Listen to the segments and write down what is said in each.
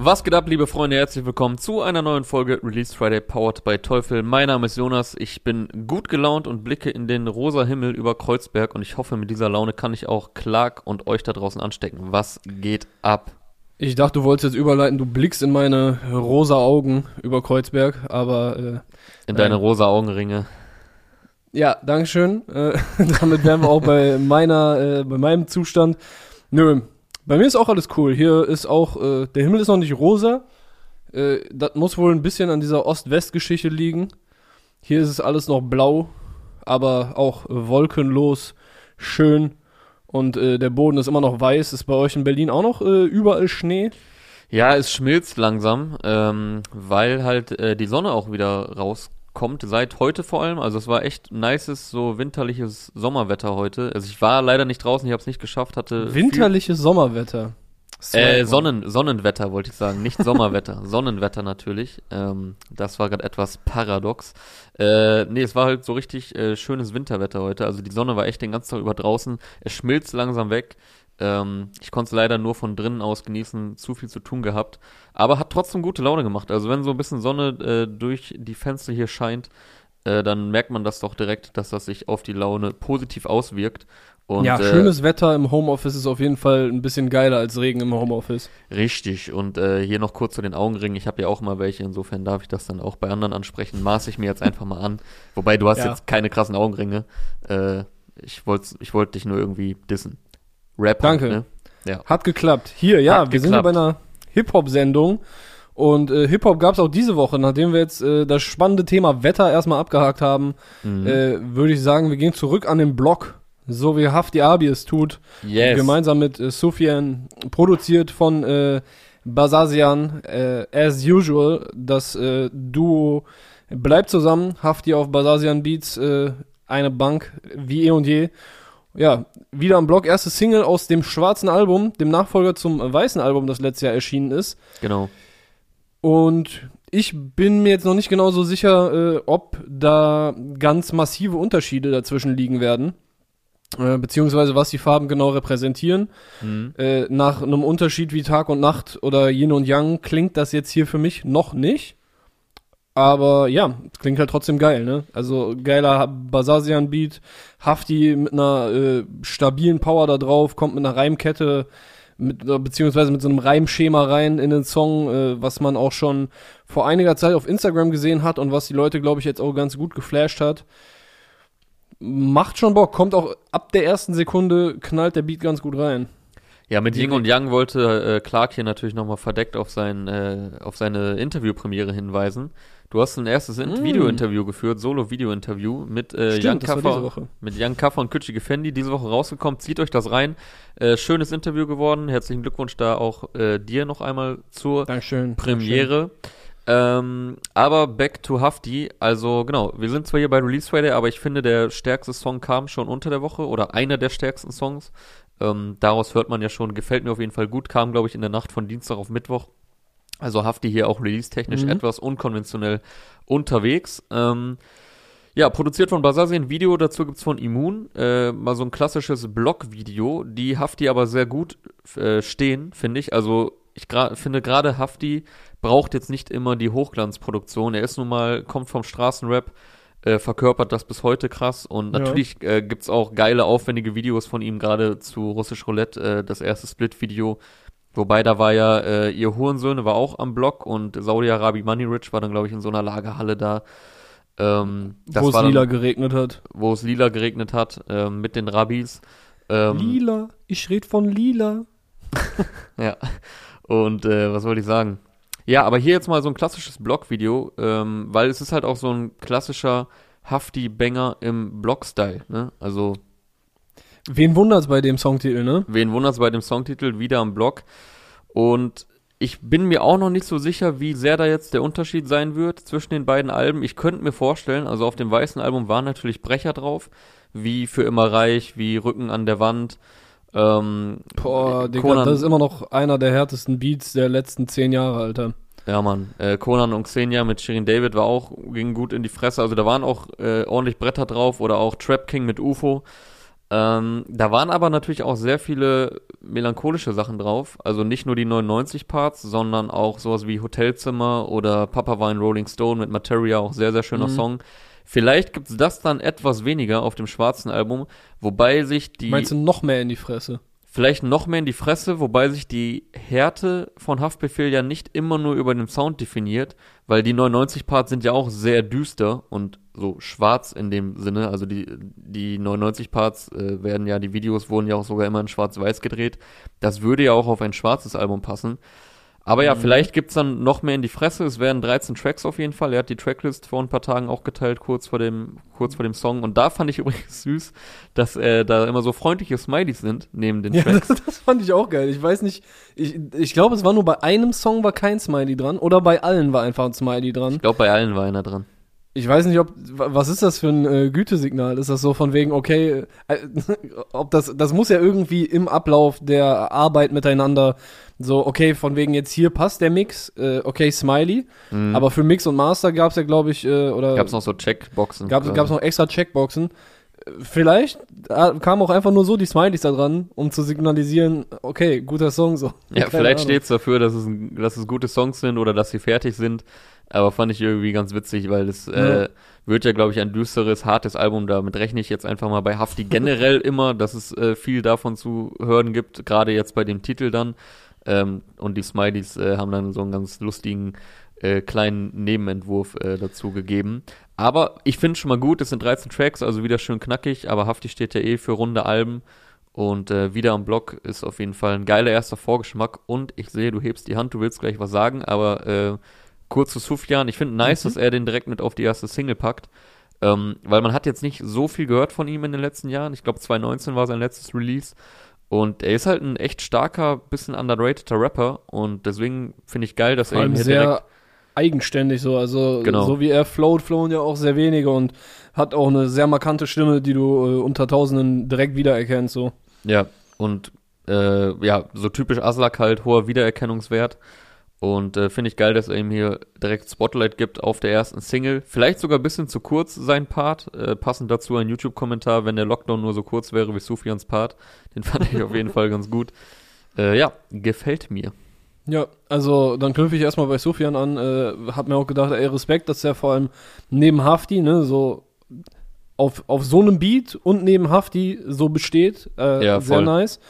Was geht ab, liebe Freunde? Herzlich willkommen zu einer neuen Folge Release Friday Powered by Teufel. Mein Name ist Jonas, ich bin gut gelaunt und blicke in den rosa Himmel über Kreuzberg und ich hoffe, mit dieser Laune kann ich auch Clark und euch da draußen anstecken. Was geht ab? Ich dachte, du wolltest jetzt überleiten, du blickst in meine rosa Augen über Kreuzberg, aber äh, In deine rosa Augenringe. ja, Dankeschön. Äh, damit wären wir auch bei meiner, äh, bei meinem Zustand. Nö, bei mir ist auch alles cool. Hier ist auch, äh, der Himmel ist noch nicht rosa. Äh, das muss wohl ein bisschen an dieser Ost-West-Geschichte liegen. Hier ist es alles noch blau, aber auch wolkenlos, schön. Und äh, der Boden ist immer noch weiß. Ist bei euch in Berlin auch noch äh, überall Schnee? Ja, es schmilzt langsam, ähm, weil halt äh, die Sonne auch wieder rauskommt, seit heute vor allem. Also es war echt nices, so winterliches Sommerwetter heute. Also ich war leider nicht draußen, ich habe es nicht geschafft, hatte Winterliches Sommerwetter. Äh, Sonnen, Sonnenwetter wollte ich sagen, nicht Sommerwetter, Sonnenwetter natürlich. Ähm, das war gerade etwas paradox. Äh, nee, es war halt so richtig äh, schönes Winterwetter heute. Also die Sonne war echt den ganzen Tag über draußen. Es schmilzt langsam weg. Ähm, ich konnte es leider nur von drinnen aus genießen, zu viel zu tun gehabt. Aber hat trotzdem gute Laune gemacht. Also wenn so ein bisschen Sonne äh, durch die Fenster hier scheint, äh, dann merkt man das doch direkt, dass das sich auf die Laune positiv auswirkt. Und, ja, äh, schönes Wetter im Homeoffice ist auf jeden Fall ein bisschen geiler als Regen im Homeoffice. Richtig, und äh, hier noch kurz zu den Augenringen. Ich habe ja auch mal welche, insofern darf ich das dann auch bei anderen ansprechen. Maße ich mir jetzt einfach mal an. Wobei du hast Ja. jetzt keine krassen Augenringe. Äh, ich wollte ich wollt dich nur irgendwie dissen. Rap. Danke. Ne? Ja. Hat geklappt. Hier, ja, Hat wir sind ja bei geklappt. einer Hip-Hop-Sendung. Und äh, Hip-Hop gab es auch diese Woche. Nachdem wir jetzt äh, das spannende Thema Wetter erstmal abgehakt haben, Mhm. äh, würde ich sagen, wir gehen zurück an den Block. So wie Hafti Abi es tut. yes. Gemeinsam mit äh, Sufjan. Produziert von äh, Basazian. Äh, as usual. Das äh, Duo bleibt zusammen. Hafti auf Basazian Beats. Äh, eine Bank wie eh und je. Ja, wieder am Block. Erste Single aus dem schwarzen Album, dem Nachfolger zum weißen Album, das letztes Jahr erschienen ist. Genau. Und ich bin mir jetzt noch nicht genau so sicher, äh, ob da ganz massive Unterschiede dazwischen liegen werden. Äh, beziehungsweise was die Farben genau repräsentieren. Mhm. Äh, nach einem Unterschied wie Tag und Nacht oder Yin und Yang klingt das jetzt hier für mich noch nicht. Aber ja, klingt halt trotzdem geil, ne? Also geiler Basasian-Beat, Hafti mit einer äh, stabilen Power da drauf, kommt mit einer Reimkette, mit, äh, beziehungsweise mit so einem Reimschema rein in den Song, äh, was man auch schon vor einiger Zeit auf Instagram gesehen hat und was die Leute, glaube ich, jetzt auch ganz gut geflasht hat. Macht schon Bock, kommt auch ab der ersten Sekunde, knallt der Beat ganz gut rein. Ja, mit Ying und Yang wollte äh, Clark hier natürlich nochmal verdeckt auf, sein, äh, auf seine Interviewpremiere hinweisen. Du hast ein erstes Mm. Video-Interview geführt, Solo-Video-Interview mit äh, Stimmt, Kaffer, mit Young Kaffer und Küchi Gefendi, diese Woche rausgekommen. Zieht euch das rein. Äh, schönes Interview geworden. Herzlichen Glückwunsch da auch äh, dir noch einmal zur Dankeschön. Premiere. Ähm, aber back to Hafti. Also genau, wir sind zwar hier bei Release Friday, aber ich finde, der stärkste Song kam schon unter der Woche oder einer der stärksten Songs. Ähm, daraus hört man ja schon, gefällt mir auf jeden Fall gut, kam glaube ich in der Nacht von Dienstag auf Mittwoch. Also Hafti hier auch release-technisch Mhm. etwas unkonventionell unterwegs. Ähm, ja, produziert von Basasi ein Video, dazu gibt's von Immun, äh, mal so ein klassisches Blog-Video, die Hafti aber sehr gut äh, stehen, finde ich. Also ich gra finde gerade Hafti braucht jetzt nicht immer die Hochglanzproduktion. Er ist nun mal, kommt vom Straßenrap, äh, verkörpert das bis heute krass und Ja. natürlich äh, gibt's auch geile, aufwendige Videos von ihm, gerade zu Russisch Roulette, äh, das erste Split-Video. Wobei da war ja, äh, ihr Hurensöhne war auch am Block und Saudi-Arabi Money Rich war dann, glaube ich, in so einer Lagerhalle da. Ähm, Wo es lila geregnet hat. wo es lila geregnet hat, ähm, mit den Rabbis. Ähm, lila, ich red von lila. Ja. Und äh, was wollte ich sagen? Ja, aber hier jetzt mal so ein klassisches Blog-Video, ähm, weil es ist halt auch so ein klassischer Hafti-Banger im Blog-Style, ne? Also, Wen wundert's bei dem Songtitel, ne? wen wundert's bei dem Songtitel wieder am Blog? Und ich bin mir auch noch nicht so sicher, wie sehr da jetzt der Unterschied sein wird zwischen den beiden Alben. Ich könnte mir vorstellen, also auf dem weißen Album waren natürlich Brecher drauf, wie für immer reich, wie Rücken an der Wand. Ähm, Boah, Digga, Conan- das ist immer noch einer der härtesten Beats der letzten zehn Jahre, Alter. Ja, Mann. Äh, Conan und Xenia mit Shirin David war auch, ging gut in die Fresse. Also da waren auch äh, ordentlich Bretter drauf oder auch Trap King mit UFO. Ähm, da waren aber natürlich auch sehr viele melancholische Sachen drauf. Also nicht nur die 99 Parts, sondern auch sowas wie Hotelzimmer oder Papa war in Rolling Stone mit Materia, auch sehr, sehr schöner Mhm. Song. Vielleicht gibt's das dann etwas weniger auf dem schwarzen Album, wobei sich die Meinst du noch mehr in die Fresse? vielleicht noch mehr in die Fresse, wobei sich die Härte von Haftbefehl ja nicht immer nur über den Sound definiert, weil die 99 Parts sind ja auch sehr düster und so schwarz in dem Sinne. Also die, die 99 Parts äh, werden ja, die Videos wurden ja auch sogar immer in schwarz-weiß gedreht. Das würde ja auch auf ein schwarzes Album passen. Aber ja, Mhm. vielleicht gibt's dann noch mehr in die Fresse. Es werden 13 Tracks auf jeden Fall. Er hat die Tracklist vor ein paar Tagen auch geteilt, kurz vor dem, kurz vor dem Song. Und da fand ich übrigens süß, dass äh, da immer so freundliche Smileys sind neben den Ja, Tracks. das, das fand ich auch geil. Ich weiß nicht, ich, ich glaube, es war nur bei einem Song war kein Smiley dran oder bei allen war einfach ein Smiley dran. Ich glaube, bei allen war einer dran. Ich weiß nicht, ob wa- was ist das für ein äh, Gütesignal? Ist das so von wegen okay, äh, ob das das muss ja irgendwie im Ablauf der Arbeit miteinander so okay, von wegen jetzt hier passt der Mix, äh, okay, Smiley, Mhm. aber für Mix und Master gab's ja glaube ich äh, oder Gab's noch so Checkboxen. quasi. gab's noch extra Checkboxen. Vielleicht äh, kamen auch einfach nur so die Smileys da dran, um zu signalisieren, okay, guter Song so. Ja, Keine vielleicht Ahnung. steht's dafür, dass es, ein, dass es gute Songs sind oder dass sie fertig sind. Aber fand ich irgendwie ganz witzig, weil es Ja. äh, wird ja, glaube ich, ein düsteres, hartes Album. Damit rechne ich jetzt einfach mal bei Hafti generell immer, dass es äh, viel davon zu hören gibt, gerade jetzt bei dem Titel dann. Ähm, und die Smileys äh, haben dann so einen ganz lustigen äh, kleinen Nebenentwurf äh, dazu gegeben. Aber ich finde schon mal gut, es sind 13 Tracks, also wieder schön knackig, aber Hafti steht ja eh für runde Alben. Und äh, wieder am Block ist auf jeden Fall ein geiler erster Vorgeschmack. Und ich sehe, du hebst die Hand, du willst gleich was sagen, aber äh, kurz zu Sufjan. Ich finde nice, Mhm. dass er den direkt mit auf die erste Single packt. Ähm, weil man hat jetzt nicht so viel gehört von ihm in den letzten Jahren. Ich glaube 2019 war sein letztes Release. Und er ist halt ein echt starker, bisschen underrateder Rapper. Und deswegen finde ich geil, dass Vor er ihn hier sehr direkt. Eigenständig so, also Genau. so wie er float, flowen ja auch sehr wenige und hat auch eine sehr markante Stimme, die du äh, unter Tausenden direkt wiedererkennst so. Ja, und äh, ja, so typisch Aslak halt, hoher Wiedererkennungswert. Und äh, finde ich geil, dass er ihm hier direkt Spotlight gibt auf der ersten Single. Vielleicht sogar ein bisschen zu kurz sein Part. Äh, passend dazu ein YouTube-Kommentar, wenn der Lockdown nur so kurz wäre wie Sufians Part. Den fand ich auf jeden Fall ganz gut. Äh, ja, gefällt mir. Ja, also dann knüpfe ich erstmal bei Sufjan an, äh, hab mir auch gedacht, ey, Respekt, dass er vor allem neben Hafti, ne, so auf, auf so einem Beat und neben Hafti so besteht. Äh, Ja, sehr voll. nice.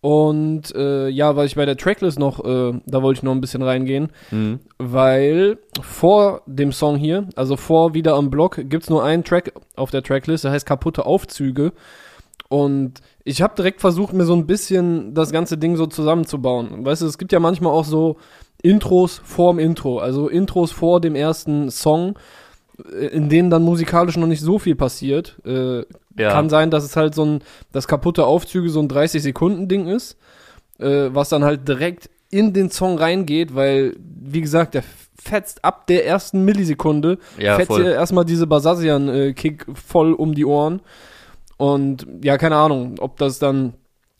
Und äh, ja, was ich bei der Tracklist noch, äh, da wollte ich noch ein bisschen reingehen, Mhm. weil vor dem Song hier, also vor wieder am Block, gibt's nur einen Track auf der Tracklist, der heißt Kaputte Aufzüge. Und ich habe direkt versucht, mir so ein bisschen das ganze Ding so zusammenzubauen. Weißt du, es gibt ja manchmal auch so Intros vorm Intro, also Intros vor dem ersten Song, äh, in denen dann musikalisch noch nicht so viel passiert. Äh, Ja. Kann sein, dass es halt so ein, das kaputte Aufzüge so ein 30-Sekunden-Ding ist, äh, was dann halt direkt in den Song reingeht, weil, wie gesagt, der fetzt ab der ersten Millisekunde, Ja, fetzt voll. dir erstmal diese Basasian-Kick voll um die Ohren. Und ja, keine Ahnung, ob das dann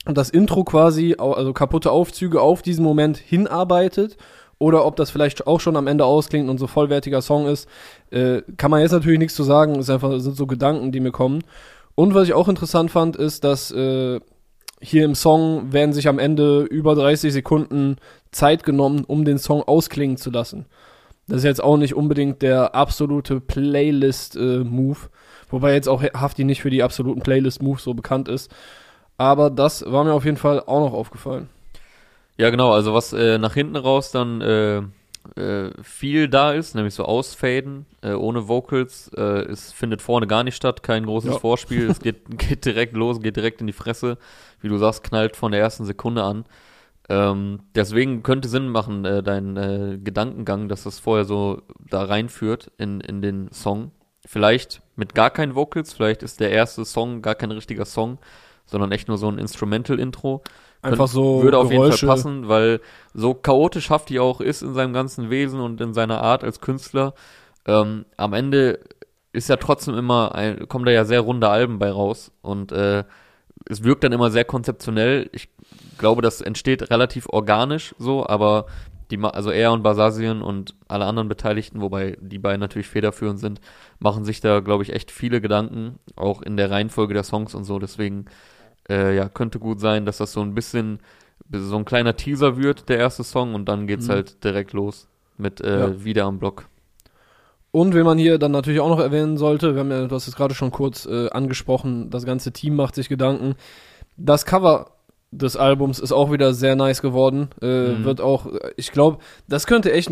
das Intro quasi, also kaputte Aufzüge auf diesen Moment hinarbeitet oder ob das vielleicht auch schon am Ende ausklingt und so vollwertiger Song ist, äh, kann man jetzt natürlich nichts zu sagen. Ist einfach sind so Gedanken, die mir kommen. Und was ich auch interessant fand, ist, dass äh, hier im Song werden sich am Ende über 30 Sekunden Zeit genommen, um den Song ausklingen zu lassen. Das ist jetzt auch nicht unbedingt der absolute Playlist-Move, wobei jetzt auch Hafti nicht für die absoluten Playlist-Moves so bekannt ist. Aber das war mir auf jeden Fall auch noch aufgefallen. Ja, genau, also was äh, nach hinten raus dann äh, äh, viel da ist, nämlich so Ausfaden äh, ohne Vocals, äh, es findet vorne gar nicht statt, kein großes Ja. Vorspiel, es geht, geht direkt los, geht direkt in die Fresse, wie du sagst, knallt von der ersten Sekunde an. Ähm, deswegen könnte Sinn machen, äh, dein äh, Gedankengang, dass das vorher so da reinführt in, in den Song. Vielleicht mit gar keinen Vocals, vielleicht ist der erste Song gar kein richtiger Song, sondern echt nur so ein Instrumental-Intro. Einfach so Würde auf jeden Geräusche. Fall passen, weil so chaotisch Hafti auch ist in seinem ganzen Wesen und in seiner Art als Künstler, ähm, am Ende ist ja trotzdem immer, ein, kommen da ja sehr runde Alben bei raus und äh, es wirkt dann immer sehr konzeptionell. Ich glaube, das entsteht relativ organisch so, aber die, also er und Basasian und alle anderen Beteiligten, wobei die beiden natürlich federführend sind, machen sich da, glaube ich, echt viele Gedanken, auch in der Reihenfolge der Songs und so. Deswegen äh, ja, könnte gut sein, dass das so ein bisschen so ein kleiner Teaser wird, der erste Song, und dann geht's Mhm. halt direkt los mit äh, Ja. wieder am Block. Und wenn man hier dann natürlich auch noch erwähnen sollte, wir haben ja, du hast es gerade schon kurz äh, angesprochen, das ganze Team macht sich Gedanken. Das Cover des Albums ist auch wieder sehr nice geworden. Äh, Mhm. Wird auch, äh, ich glaube, das könnte echt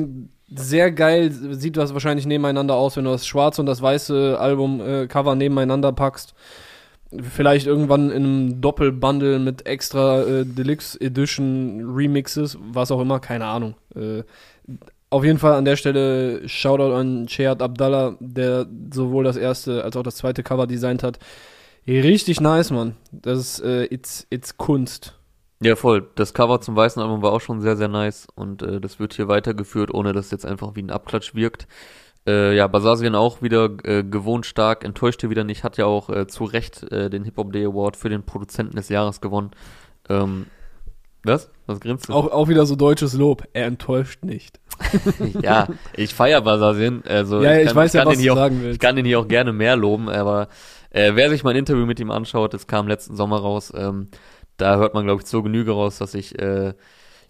sehr geil, sieht das wahrscheinlich nebeneinander aus, wenn du das schwarze und das weiße Album-Cover nebeneinander packst. Vielleicht irgendwann in einem Doppelbundle mit extra äh, Deluxe Edition Remixes, was auch immer, keine Ahnung. Äh, auf jeden Fall an der Stelle Shoutout an Shead Abdallah, der sowohl das erste als auch das zweite Cover designt hat. Richtig nice, Mann. Das ist äh, it's, it's Kunst. Ja, voll. Das Cover zum weißen Album war auch schon sehr, sehr nice und äh, das wird hier weitergeführt, ohne dass es jetzt einfach wie ein Abklatsch wirkt. Äh, ja, Basasien auch wieder äh, gewohnt stark, enttäuscht hier wieder nicht, hat ja auch äh, zu Recht äh, den Hip Hop Day Award für den Produzenten des Jahres gewonnen. Ähm, was? Was grinst du? Auch, auch wieder so deutsches Lob. Er enttäuscht nicht. ja, ich feier Basasien. Also ja, ich, kann- weiß ja, kann was du auch, sagen Ich willst. kann den hier auch gerne mehr loben, aber äh, wer sich mein Interview mit ihm anschaut, das kam letzten Sommer raus, ähm, da hört man, glaube ich, zur Genüge raus, dass ich äh,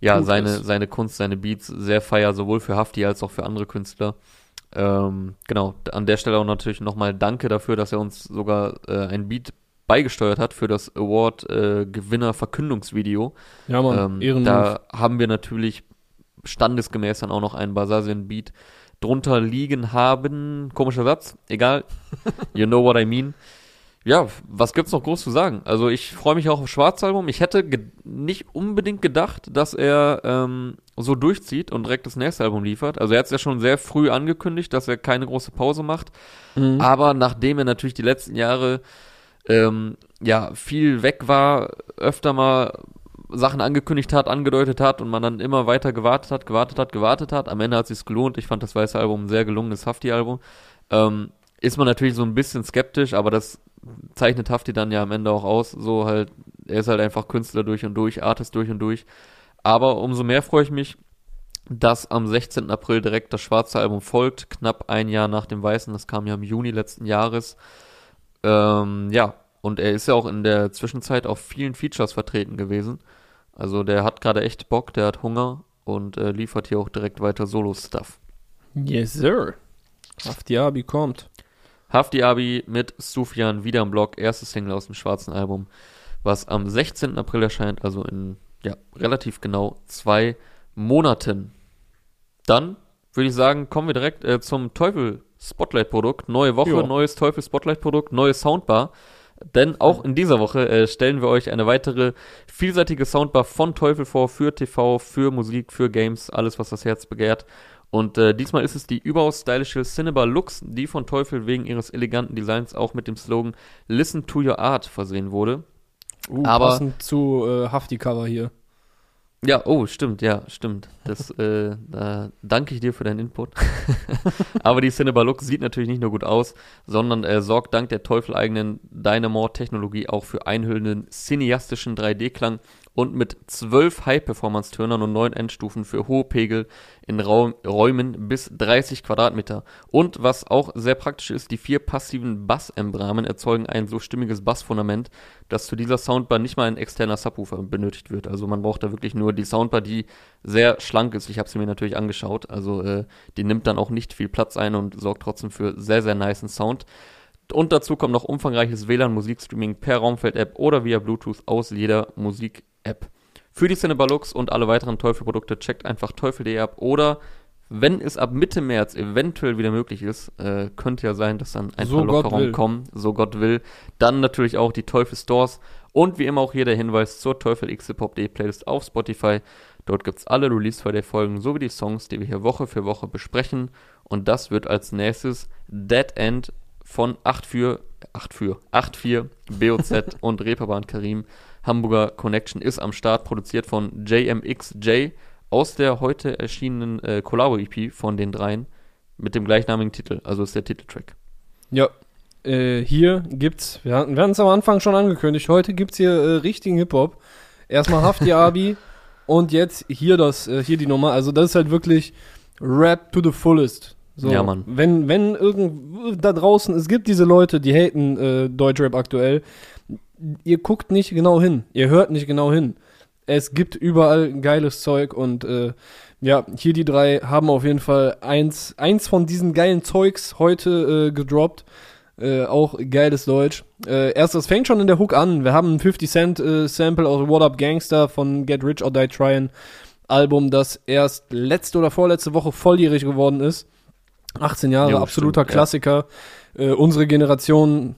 ja Gut seine, ist. seine Kunst, seine Beats sehr feier, sowohl für Hafti als auch für andere Künstler. Ähm, genau, an der Stelle auch natürlich nochmal Danke dafür, dass er uns sogar äh, ein Beat beigesteuert hat für das Award-Gewinner-Verkündungsvideo. Ja, Mann. Ähm, da haben wir natürlich standesgemäß dann auch noch einen Basasien-Beat drunter liegen haben. Komischer Satz, egal. you know what I mean. Ja, was gibt's noch groß zu sagen? Also ich freue mich auch auf Schwarzalbum. Ich hätte nicht unbedingt gedacht, dass er ähm, so durchzieht und direkt das nächste Album liefert. Also er hat es ja schon sehr früh angekündigt, dass er keine große Pause macht. Mhm. Aber nachdem er natürlich die letzten Jahre ähm, ja viel weg war, öfter mal Sachen angekündigt hat, angedeutet hat und man dann immer weiter gewartet hat, gewartet hat, gewartet hat. Am Ende hat sich's gelohnt. Ich fand das weiße Album ein sehr gelungenes Hafti-Album. Ähm, ist man natürlich so ein bisschen skeptisch, aber das zeichnet Hafti dann ja am Ende auch aus. So halt, er ist halt einfach Künstler durch und durch, Artist durch und durch. Aber umso mehr freue ich mich, dass am 16. April direkt das schwarze Album folgt, knapp ein Jahr nach dem weißen. Das kam ja im Juni letzten Jahres. Ähm, ja, und er ist ja auch in der Zwischenzeit auf vielen Features vertreten gewesen. Also der hat gerade echt Bock, der hat Hunger und äh, liefert hier auch direkt weiter Solo-Stuff. Yes, sir. Haftiabi kommt. Hafti Abi mit Sufjan wieder im Block, erstes Single aus dem schwarzen Album, was am 16. April erscheint, also in ja, relativ genau zwei Monaten. Dann würde ich sagen, kommen wir direkt äh, zum Teufel Spotlight Produkt. Neue Woche, Jo. neues Teufel Spotlight Produkt, neue Soundbar. Denn auch in dieser Woche äh, stellen wir euch eine weitere vielseitige Soundbar von Teufel vor, für TV, für Musik, für Games, alles was das Herz begehrt. Und äh, diesmal ist es die überaus stylische Cinnabar Lux, die von Teufel wegen ihres eleganten Designs auch mit dem Slogan Listen to Your Art versehen wurde. Uh, Aber- passend zu äh, Hafti-Cover hier. Ja, oh, stimmt, ja, stimmt. Das, äh, da danke ich dir für deinen Input. Aber die Cinnabar Lux sieht natürlich nicht nur gut aus, sondern äh, sorgt dank der teufeleigenen Dynamore-Technologie auch für einhüllenden cineastischen 3D-Klang und mit zwölf High-Performance-Turnern und neun Endstufen für hohe Pegel in Raum, Räumen bis 30 Quadratmeter. Und was auch sehr praktisch ist, die vier passiven Bassmembranen erzeugen ein so stimmiges Bassfundament, dass zu dieser Soundbar nicht mal ein externer Subwoofer benötigt wird. Also man braucht da wirklich nur die Soundbar, die sehr schlank ist. Ich habe sie mir natürlich angeschaut. Also äh, die nimmt dann auch nicht viel Platz ein und sorgt trotzdem für sehr, sehr niceen Sound. Und dazu kommt noch umfangreiches WLAN-Musikstreaming per Raumfeld-App oder via Bluetooth aus jeder Musik-App. Für die Cinnabar Lux und alle weiteren Teufel-Produkte checkt einfach teufel.de ab oder wenn es ab Mitte März eventuell wieder möglich ist, äh, könnte ja sein, dass dann ein So paar Lockerungen kommen, so Gott will. Dann natürlich auch die Teufel Stores und wie immer auch hier der Hinweis zur Teufel Day Playlist auf Spotify. Dort gibt's alle Release Friday Folgen sowie die Songs, die wir hier Woche für Woche besprechen. Und das wird als nächstes Dead End von 8 für 8 für 8 4 BOZ und Reeperbahn Karim. Hamburger Connection ist am Start, produziert von JMXJ aus der heute erschienenen äh, Collabo-EP von den dreien mit dem gleichnamigen Titel. Also ist der Titeltrack. Ja. Äh, hier gibt's, wir hatten wir hatten es am Anfang schon angekündigt, heute gibt's hier äh, richtigen Hip-Hop. Erstmal Hafti Abi und jetzt hier das, äh, hier die Nummer. Also das ist halt wirklich Rap to the fullest. So, Ja, Mann. Wenn, wenn irgend da draußen, es gibt diese Leute, die haten äh, Deutschrap aktuell. Ihr guckt nicht genau hin, ihr hört nicht genau hin. Es gibt überall geiles Zeug und äh, ja, hier die drei haben auf jeden Fall eins, eins von diesen geilen Zeugs heute äh, gedroppt. Äh, auch geiles Deutsch. Äh, erst, das fängt schon in der Hook an. Wir haben ein 50 Cent äh, Sample aus What Up Gangster von Get Rich or Die Tryin' Album, das erst letzte oder vorletzte Woche volljährig geworden ist. 18 Jahre, Jo, absoluter stimmt, ja. Klassiker. Äh, unsere Generation,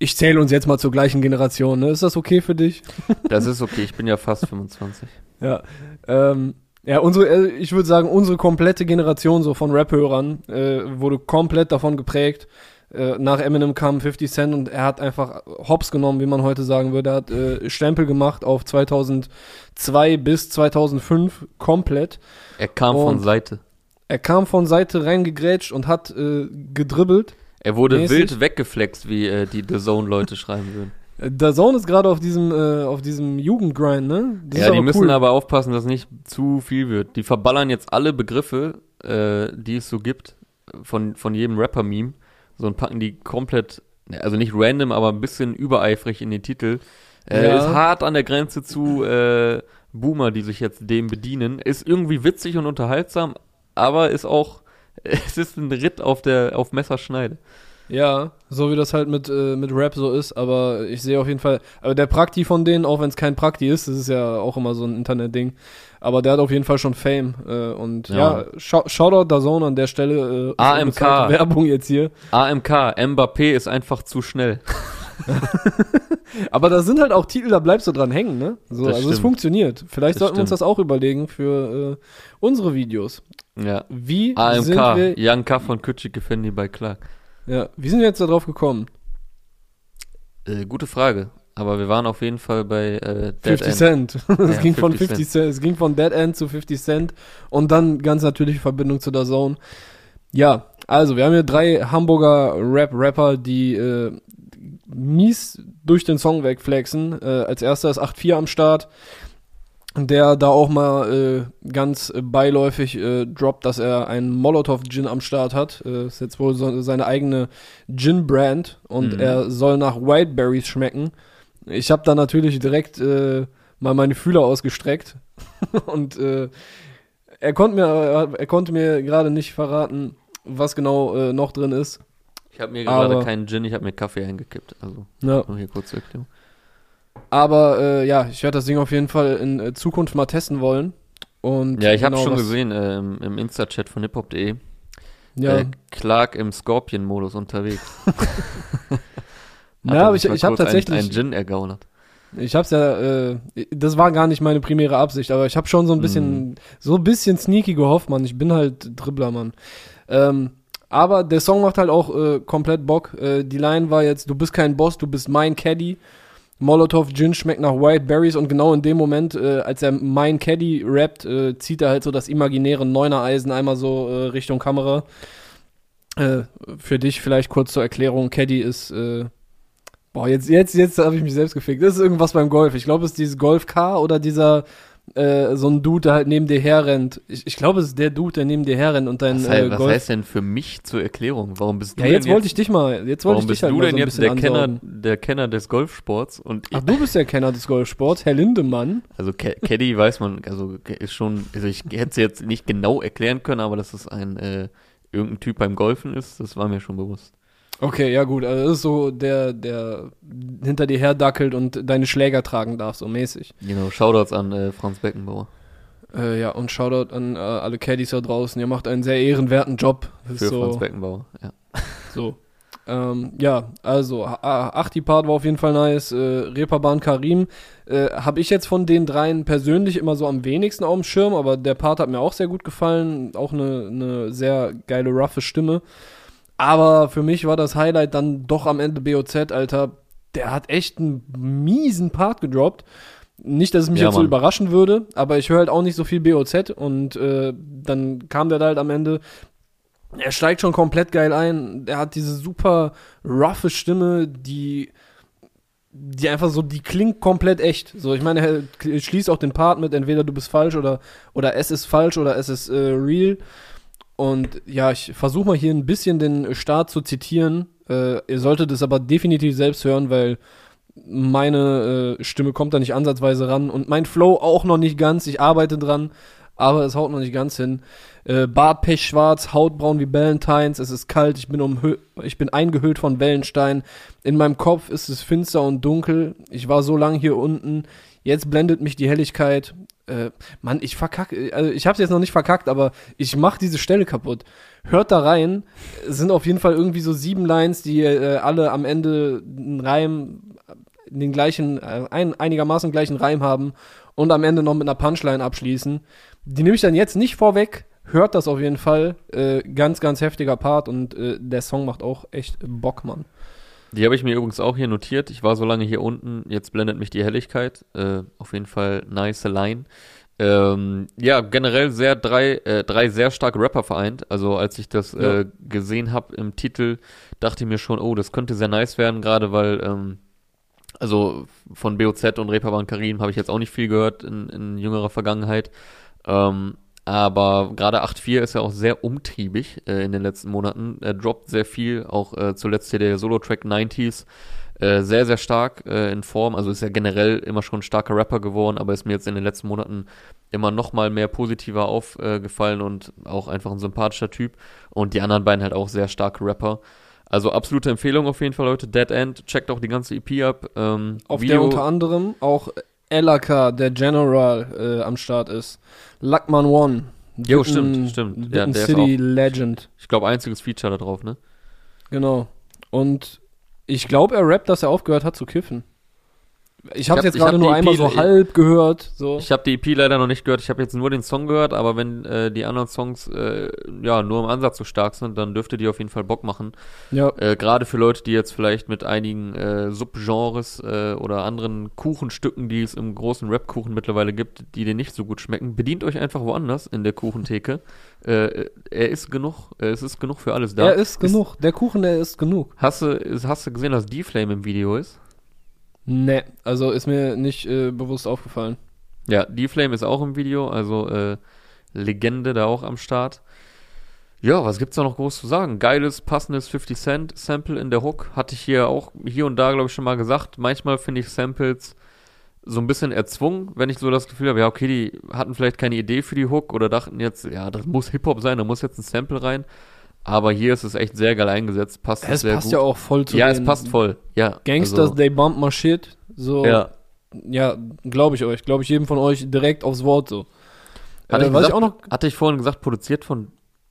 ich zähle uns jetzt mal zur gleichen Generation. Ne? Ist das okay für dich? Das ist okay, ich bin ja fast 25. Ja, ähm, ja, unsere, äh, ich würde sagen, unsere komplette Generation so von Rap-Hörern äh, wurde komplett davon geprägt. Äh, nach Eminem kam 50 Cent und er hat einfach Hops genommen, wie man heute sagen würde. Er hat äh, Stempel gemacht auf 2002 bis 2005 komplett. Er kam von Und- Seite. Er kam von Seite reingegrätscht und hat äh, gedribbelt. Er wurde mäßig. wild weggeflext, wie äh, die The Zone-Leute schreiben würden. Äh, Der Zone ist gerade auf diesem äh, auf diesem Jugendgrind, ne? Das ja, die müssen cool. aber aufpassen, dass nicht zu viel wird. Die verballern jetzt alle Begriffe, äh, die es so gibt, von, von jedem Rapper-Meme. So und packen die komplett, also nicht random, aber ein bisschen übereifrig in den Titel. Äh, Ja. Ist hart an der Grenze zu äh, Boomer, die sich jetzt dem bedienen. Ist irgendwie witzig und unterhaltsam, aber ist auch, es ist ein Ritt auf der auf Messerschneide. Ja, so wie das halt mit, äh, mit Rap so ist, aber ich sehe auf jeden Fall, aber der Prakti von denen, auch wenn es kein Prakti ist, das ist ja auch immer so ein Internet-Ding, aber der hat auf jeden Fall schon Fame äh, und ja, Ja. Shou- Shoutout Dazone an der Stelle. Äh, AMK. Werbung jetzt hier. AMK, Mbappé ist einfach zu schnell. Aber da sind halt auch Titel, da bleibst du dran hängen, ne? So, Das also es stimmt. funktioniert. Vielleicht Das sollten wir uns stimmt. das auch überlegen für äh, unsere Videos. Ja. Wie sind AMK, wir, Young K von Kütschik Effendi bei Clark. ja, wie sind wir jetzt da drauf gekommen? Äh, gute Frage. Aber wir waren auf jeden Fall bei äh, Dead 50 End. Cent. es Ja, ging von 50 50 Cent. Es ging von Dead End zu 50 Cent und dann ganz natürlich Verbindung zu der Zone. Ja, also wir haben hier drei Hamburger Rap-Rapper, die äh, mies durch den Song wegflexen. Äh, als erster ist 8-4 am Start, der da auch mal äh, ganz beiläufig äh, droppt, dass er einen Molotov-Gin am Start hat. Äh, ist jetzt wohl so, seine eigene Gin-Brand und Mhm. er soll nach Whiteberries schmecken. Ich habe da natürlich direkt äh, mal meine Fühler ausgestreckt und äh, er konnte mir er konnte mir gerade nicht verraten, was genau noch drin ist. Ich habe mir gerade Aber- keinen Gin, ich habe mir Kaffee eingekippt. Also Ja. nur hier kurz zur Erklärung. Aber äh, ja, ich werde das Ding auf jeden Fall in äh, Zukunft mal testen wollen. Und Ja, ich habe genau schon was- gesehen äh, im, Insta-Chat von hiphop.de. Ja, Äh, Clark im Scorpion-Modus unterwegs. Ja, er aber ich- ich hab kurz ein- tatsächlich- Ein Gin ergaunert. ich hab's ja, äh, das war gar nicht meine primäre Absicht, aber ich habe schon so ein bisschen, Mhm. so ein bisschen sneaky gehofft, Mann. Ich bin halt Dribbler, Mann. Ähm, aber der Song macht halt auch äh, komplett Bock. Äh, die Line war jetzt, du bist kein Boss, du bist mein Caddy. Molotov Gin schmeckt nach White Berries und genau in dem Moment, äh, als er mein Caddy rappt, äh, zieht er halt so das imaginäre Neuner-Eisen einmal so äh, Richtung Kamera. Äh, für dich vielleicht kurz zur Erklärung, Caddy ist, äh, boah, jetzt, jetzt, jetzt habe ich mich selbst gefickt. Das ist irgendwas beim Golf. Ich glaube, es ist dieses Golf Car oder dieser, äh, so ein Dude, der halt neben dir herrennt. Ich, ich glaube, es ist der Dude, der neben dir herrennt und dein Was, äh, heißt, was Golf. heißt denn für mich zur Erklärung? Warum bist du ja, denn jetzt wollte ich dich mal, jetzt wollte ich dich halt du mal denn so ein jetzt der Kenner, der Kenner des Golfsports? Und Ach, du bist der Kenner des Golfsports, Herr Lindemann. also Ca- Caddy weiß man, also ist schon, also ich hätte es jetzt nicht genau erklären können, aber dass es ein äh, irgendein Typ beim Golfen ist, das war mir schon bewusst. Okay, ja gut, also das ist so der, der hinter dir herdackelt und deine Schläger tragen darf, so mäßig. Genau, Shoutouts an äh, Franz Beckenbauer Äh, ja, und Shoutout an äh, alle Caddies da draußen. Ihr macht einen sehr ehrenwerten Job. Das für so, Franz Beckenbauer. Ja. So. Ähm, ja, also A- Achti Part war auf jeden Fall nice. Äh, Reeperbahn Karim äh, habe ich jetzt von den dreien persönlich immer so am wenigsten auf dem Schirm, aber der Part hat mir auch sehr gut gefallen. Auch eine, eine sehr geile, roughe Stimme. Aber für mich war das Highlight dann doch am Ende BOZ, Alter. Der hat echt einen miesen Part gedroppt. Nicht, dass es mich Ja, jetzt so Mann. überraschen würde, aber ich höre halt auch nicht so viel BOZ und äh, dann kam der da halt am Ende er steigt schon komplett geil ein. Er hat diese super roughe Stimme, die die einfach so, die klingt komplett echt. So, ich meine, er schließt auch den Part mit, entweder du bist falsch oder, oder es ist falsch oder es ist äh, real. Und ja, ich versuche mal hier ein bisschen den Start zu zitieren. Äh, ihr solltet es aber definitiv selbst hören, weil Meine äh, Stimme kommt da nicht ansatzweise ran und mein Flow auch noch nicht ganz. Ich arbeite dran, aber es haut noch nicht ganz hin. Äh, Bart pechschwarz, Hautbraun wie Valentines, es ist kalt, ich bin, umhü ich bin eingehüllt von Wellenstein. In meinem Kopf ist es finster und dunkel. Ich war so lang hier unten. Jetzt blendet mich die Helligkeit. Äh, Mann, ich verkacke, also ich hab's jetzt noch nicht verkackt, aber ich mach diese Stelle kaputt. Hört da rein. Es sind auf jeden Fall irgendwie so sieben Lines, die äh, alle am Ende einen Reim, den gleichen, äh, ein, einigermaßen gleichen Reim haben und am Ende noch mit einer Punchline abschließen. Die nehme ich dann jetzt nicht vorweg. Hört das auf jeden Fall. Äh, ganz, ganz heftiger Part und äh, der Song macht auch echt Bock, Mann. Die habe ich mir übrigens auch hier notiert. Ich war so lange hier unten, jetzt blendet mich die Helligkeit. Äh, auf jeden Fall nice Line. Ähm, ja, generell sehr drei, äh, drei sehr starke Rapper vereint. Also als ich das Ja. äh, gesehen habe im Titel, dachte ich mir schon, oh, das könnte sehr nice werden, gerade weil, ähm, also von BOZ und Reeperbahn Karim habe ich jetzt auch nicht viel gehört in, in jüngerer Vergangenheit. Ähm, aber gerade 8.4 ist ja auch sehr umtriebig äh, in den letzten Monaten. Er droppt sehr viel, auch äh, zuletzt hier der Solo-Track 90s. Äh, sehr, sehr stark äh, in Form. Also ist ja generell immer schon ein starker Rapper geworden, aber ist mir jetzt in den letzten Monaten immer noch mal mehr positiver aufgefallen und auch einfach ein sympathischer Typ. Und die anderen beiden halt auch sehr starke Rapper. Also absolute Empfehlung auf jeden Fall, Leute. Dead End, checkt auch die ganze EP ab. Ähm, Auf der unter anderem auch LAK, der General, äh, am Start ist. Luckman One. Jo, Witten- stimmt, stimmt. Ja, City Legend. ich glaube, einziges Feature da drauf, ne? Genau. Und ich glaube, er rappt, dass er aufgehört hat zu kiffen. Ich habe hab- jetzt ich hab gerade nur einmal so halb gehört. So. Ich habe die EP leider noch nicht gehört. Ich habe jetzt nur den Song gehört, aber wenn äh, die anderen Songs äh, ja nur im Ansatz so stark sind, dann dürfte die auf jeden Fall Bock machen. ja. Äh, Gerade für Leute, die jetzt vielleicht mit einigen äh, Subgenres äh, oder anderen Kuchenstücken, die es im großen Rap-Kuchen mittlerweile gibt, die dir nicht so gut schmecken, bedient euch einfach woanders in der Kuchentheke. Äh, er ist genug. Es ist genug für alles da. er ist genug. Der Kuchen, der ist genug. Hast du, ist- hast du gesehen, dass D-Flame im Video ist? Ne, also ist mir nicht äh, bewusst aufgefallen. Ja, D-Flame ist auch im Video, also äh, Legende da auch am Start. Ja, was gibt's da noch groß zu sagen? Geiles, passendes 50 Cent Sample in der Hook. Hatte ich hier auch hier und da, glaube ich, schon mal gesagt. Manchmal finde ich Samples so ein bisschen erzwungen, wenn ich so das Gefühl habe, ja, okay, die hatten vielleicht keine Idee für die Hook oder dachten jetzt, ja, das muss Hip-Hop sein, da muss jetzt ein Sample rein. Aber hier ist es echt sehr geil eingesetzt, passt Es sehr passt gut. ja auch voll zu ja, es passt voll. Ja, Gangsters, also, they bump my shit. So, ja. ja glaube ich euch. Glaube ich jedem von euch direkt aufs Wort so. Hatte, Äh, ich gesagt, ich auch noch hatte ich vorhin gesagt, produziert von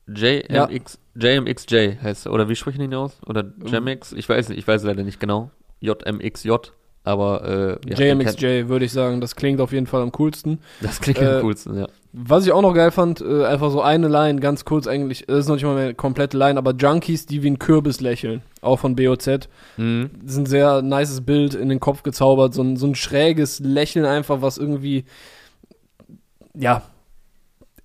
JMX, JMXJ heißt er. Oder wie sprechen die ihn aus? Oder JMX? Ich weiß nicht, ich weiß leider nicht genau. JMXJ, aber äh, ja, JMXJ würde ich sagen, das klingt auf jeden Fall am coolsten. Das klingt Äh, am coolsten, ja. Was ich auch noch geil fand, äh, einfach so eine Line, ganz kurz eigentlich, das ist noch nicht mal eine komplette Line, aber Junkies, die wie ein Kürbis lächeln, auch von BOZ, Mhm. Das ist ein sehr nices Bild in den Kopf gezaubert, so ein, so ein schräges Lächeln einfach, was irgendwie, ja,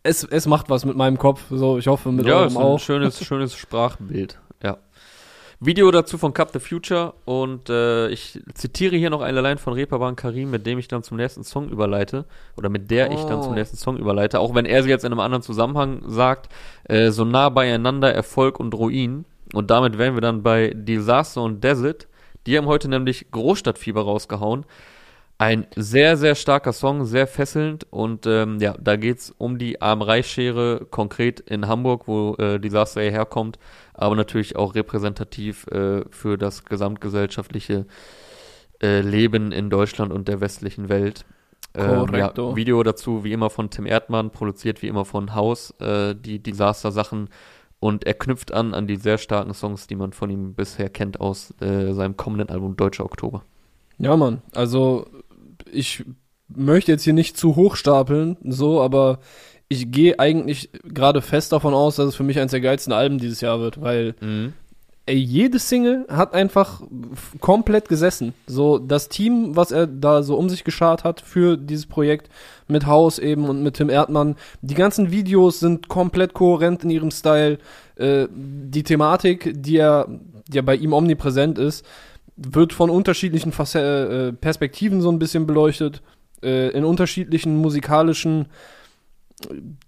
es, es macht was mit meinem Kopf, so, ich hoffe mit Ja, eurem ist ein auch. schönes, schönes Sprachbild. Video dazu von Cup the Future und äh, ich zitiere hier noch eine Line von Reeperbahn Karim, mit dem ich dann zum nächsten Song überleite oder mit der ich dann Oh. zum nächsten Song überleite, auch wenn er sie jetzt in einem anderen Zusammenhang sagt, äh, so nah beieinander Erfolg und Ruin und damit wären wir dann bei Disaster und Desert, die haben heute nämlich Großstadtfieber rausgehauen. Ein sehr, sehr starker Song, sehr fesselnd und ähm, ja, da geht's um die Arm-Reich-Schere, konkret in Hamburg, wo äh, Disaster herkommt, aber natürlich auch repräsentativ äh, für das gesamtgesellschaftliche äh, Leben in Deutschland und der westlichen Welt. Ähm, ja. Video dazu wie immer von Tim Erdmann, produziert wie immer von Haus, äh, die Disaster-Sachen und er knüpft an an die sehr starken Songs, die man von ihm bisher kennt aus äh, seinem kommenden Album Deutscher Oktober. Ja, Mann, also ich möchte jetzt hier nicht zu hoch stapeln, so, aber ich gehe eigentlich gerade fest davon aus, dass es für mich eines der geilsten Alben dieses Jahr wird, weil ey, jede Single hat einfach komplett gesessen. So, das Team, was er da so um sich geschart hat für dieses Projekt mit Haus eben und mit Tim Erdmann, die ganzen Videos sind komplett kohärent in ihrem Style. Äh, die Thematik, die ja, die ja bei ihm omnipräsent ist, wird von unterschiedlichen Face äh, Perspektiven so ein bisschen beleuchtet. Äh, in unterschiedlichen musikalischen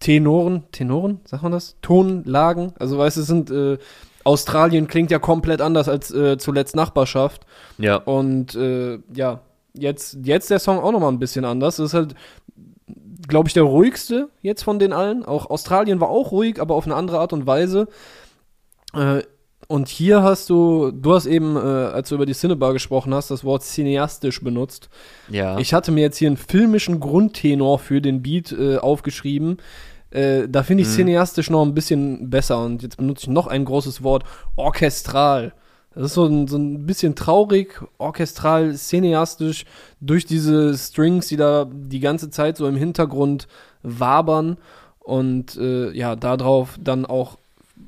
Tenoren, Tenoren, sagt man das? Tonlagen. Also weißt du, es sind äh, Australien klingt ja komplett anders als äh, zuletzt Nachbarschaft. Ja. Und äh, ja, jetzt, jetzt der Song auch nochmal ein bisschen anders. Das ist halt, glaube ich, der ruhigste jetzt von den allen. Auch Australien war auch ruhig, aber auf eine andere Art und Weise. Und hier hast du, du hast eben, äh, als du über die Cinebar gesprochen hast, das Wort cineastisch benutzt. Ja. Ich hatte mir jetzt hier einen filmischen Grundtenor für den Beat äh, aufgeschrieben. Äh, da finde ich Mhm. cineastisch noch ein bisschen besser. Und jetzt benutze ich noch ein großes Wort, orchestral. Das ist so ein, so ein bisschen traurig, orchestral, cineastisch, durch diese Strings, die da die ganze Zeit so im Hintergrund wabern. Und äh, ja, darauf dann auch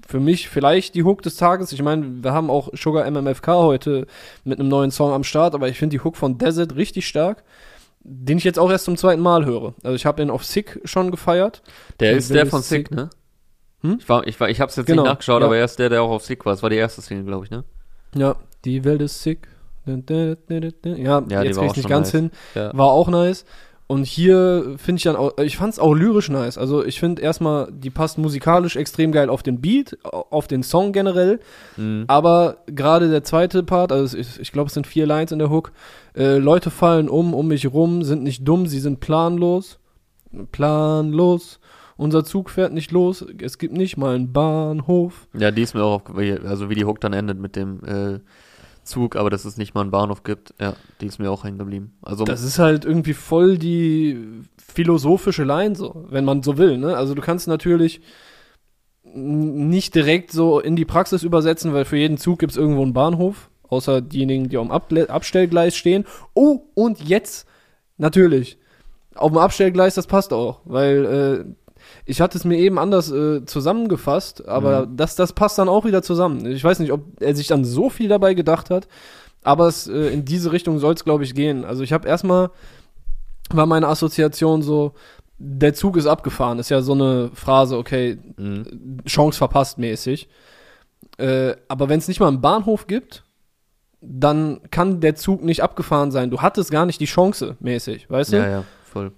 für mich vielleicht die Hook des Tages. Ich meine, wir haben auch Sugar MMFK heute mit einem neuen Song am Start, aber ich finde die Hook von Desert richtig stark, den ich jetzt auch erst zum zweiten Mal höre. Also ich habe ihn auf Sick schon gefeiert. der Und ist der es von Sick- Sick, ne? Hm? Ich, war, ich, war, ich hab's jetzt Genau, nicht nachgeschaut, ja. aber er ist der, der auch auf Sick war. Das war die erste Single, glaube ich, ne? Ja, die Welt ist sick. Ja, Ja, jetzt krieg ich nicht ganz nice. hin. Ja. War auch nice. Und hier finde ich dann auch, ich fand es auch lyrisch nice. Also ich finde erstmal, die passt musikalisch extrem geil auf den Beat, au- auf den Song generell. Mhm. Aber gerade der zweite Part, also ich, ich glaube, es sind vier Lines in der Hook. Äh, Leute fallen um, um mich rum, sind nicht dumm, sie sind planlos. Planlos. Unser Zug fährt nicht los, es gibt nicht mal einen Bahnhof. Ja, die ist mir auch, auf, also wie die Hook dann endet mit dem äh, Zug, aber dass es nicht mal einen Bahnhof gibt, ja, die ist mir auch hängen geblieben. Also, Das ist halt irgendwie voll die philosophische Line, so, wenn man so will, ne? Also du kannst natürlich nicht direkt so in die Praxis übersetzen, weil für jeden Zug gibt es irgendwo einen Bahnhof, außer diejenigen, die am Able Abstellgleis stehen. Oh, und jetzt, natürlich, auf dem Abstellgleis, das passt auch, weil äh, ich hatte es mir eben anders äh, zusammengefasst, aber Mhm. das, das passt dann auch wieder zusammen. Ich weiß nicht, ob er sich dann so viel dabei gedacht hat, aber es, äh, in diese Richtung soll es, glaube ich, gehen. Also ich habe erstmal, war meine Assoziation so, der Zug ist abgefahren, ist ja so eine Phrase, okay, mhm. Chance verpasst mäßig. Äh, aber wenn es nicht mal einen Bahnhof gibt, dann kann der Zug nicht abgefahren sein. Du hattest gar nicht die Chance mäßig, weißt du? ja, ja, voll.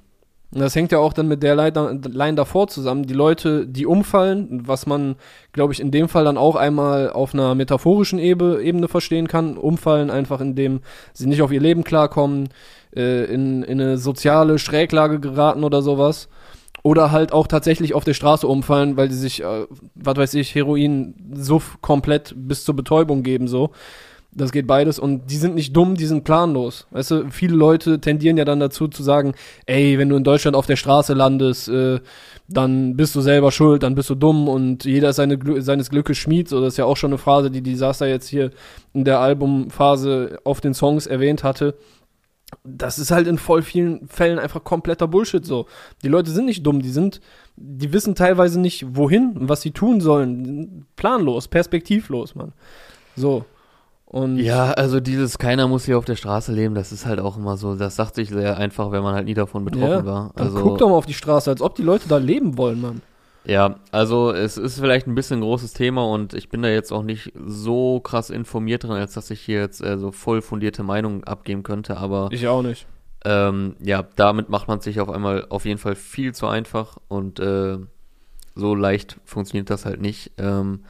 Und Das hängt ja auch dann mit der Line, davor zusammen. Die Leute, die umfallen, was man, glaube ich, in dem Fall dann auch einmal auf einer metaphorischen Ebene, verstehen kann. Umfallen einfach, indem sie nicht auf ihr Leben klarkommen, äh, in, in eine soziale Schräglage geraten oder sowas. Oder halt auch tatsächlich auf der Straße umfallen, weil die sich, äh, was weiß ich, Heroin, Suff komplett bis zur Betäubung geben, so. Das geht beides und die sind nicht dumm, die sind planlos. Weißt du, viele Leute tendieren ja dann dazu zu sagen, ey, wenn du in Deutschland auf der Straße landest, äh, dann bist du selber schuld, dann bist du dumm und jeder ist seine, seines Glückes Schmied. So, das ist ja auch schon eine Phrase, die Disaster jetzt hier in der Albumphase auf den Songs erwähnt hatte. Das ist halt in voll vielen Fällen einfach kompletter Bullshit so. Die Leute sind nicht dumm, die sind, die wissen teilweise nicht, wohin und was sie tun sollen. Planlos, perspektivlos, Mann. So. Und Ja, also dieses keiner muss hier auf der Straße leben, das ist halt auch immer so, das sagt sich sehr einfach, wenn man halt nie davon betroffen Ja, war. Also guck doch mal auf die Straße, als ob die Leute da leben wollen, Mann. Ja, also es ist vielleicht ein bisschen ein großes Thema und ich bin da jetzt auch nicht so krass informiert drin, als dass ich hier jetzt äh, so voll fundierte Meinungen abgeben könnte, aber Ich auch nicht. ähm, ja, damit macht man sich auf einmal auf jeden Fall viel zu einfach und äh, so leicht funktioniert das halt nicht. Ähm,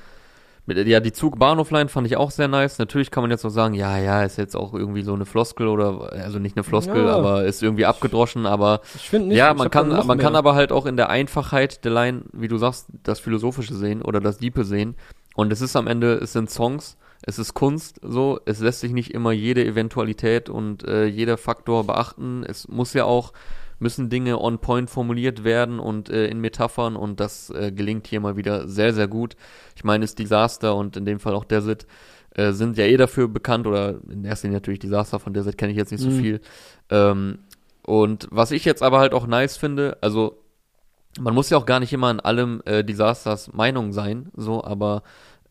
ja, die Zug-Bahnhof-Line fand ich auch sehr nice. Natürlich kann man jetzt auch sagen, ja, ja, ist jetzt auch irgendwie so eine Floskel oder, also nicht eine Floskel, Ja. aber ist irgendwie abgedroschen, aber Ich finde nicht. ja, man kann, noch man kann aber halt auch in der Einfachheit der Line, wie du sagst, das Philosophische sehen oder das Diepe sehen. Und es ist am Ende, es sind Songs, es ist Kunst, so, es lässt sich nicht immer jede Eventualität und äh, jeder Faktor beachten. Es muss ja auch, müssen Dinge on point formuliert werden und äh, in Metaphern und das äh, gelingt hier mal wieder sehr, sehr gut. Ich meine, das Disaster und in dem Fall auch Desert äh, sind ja eh dafür bekannt oder in erster Linie natürlich Disaster, von Desert kenne ich jetzt nicht so Mhm. viel. Ähm, und was ich jetzt aber halt auch nice finde, also man muss ja auch gar nicht immer an allem äh, Disasters Meinung sein, so, aber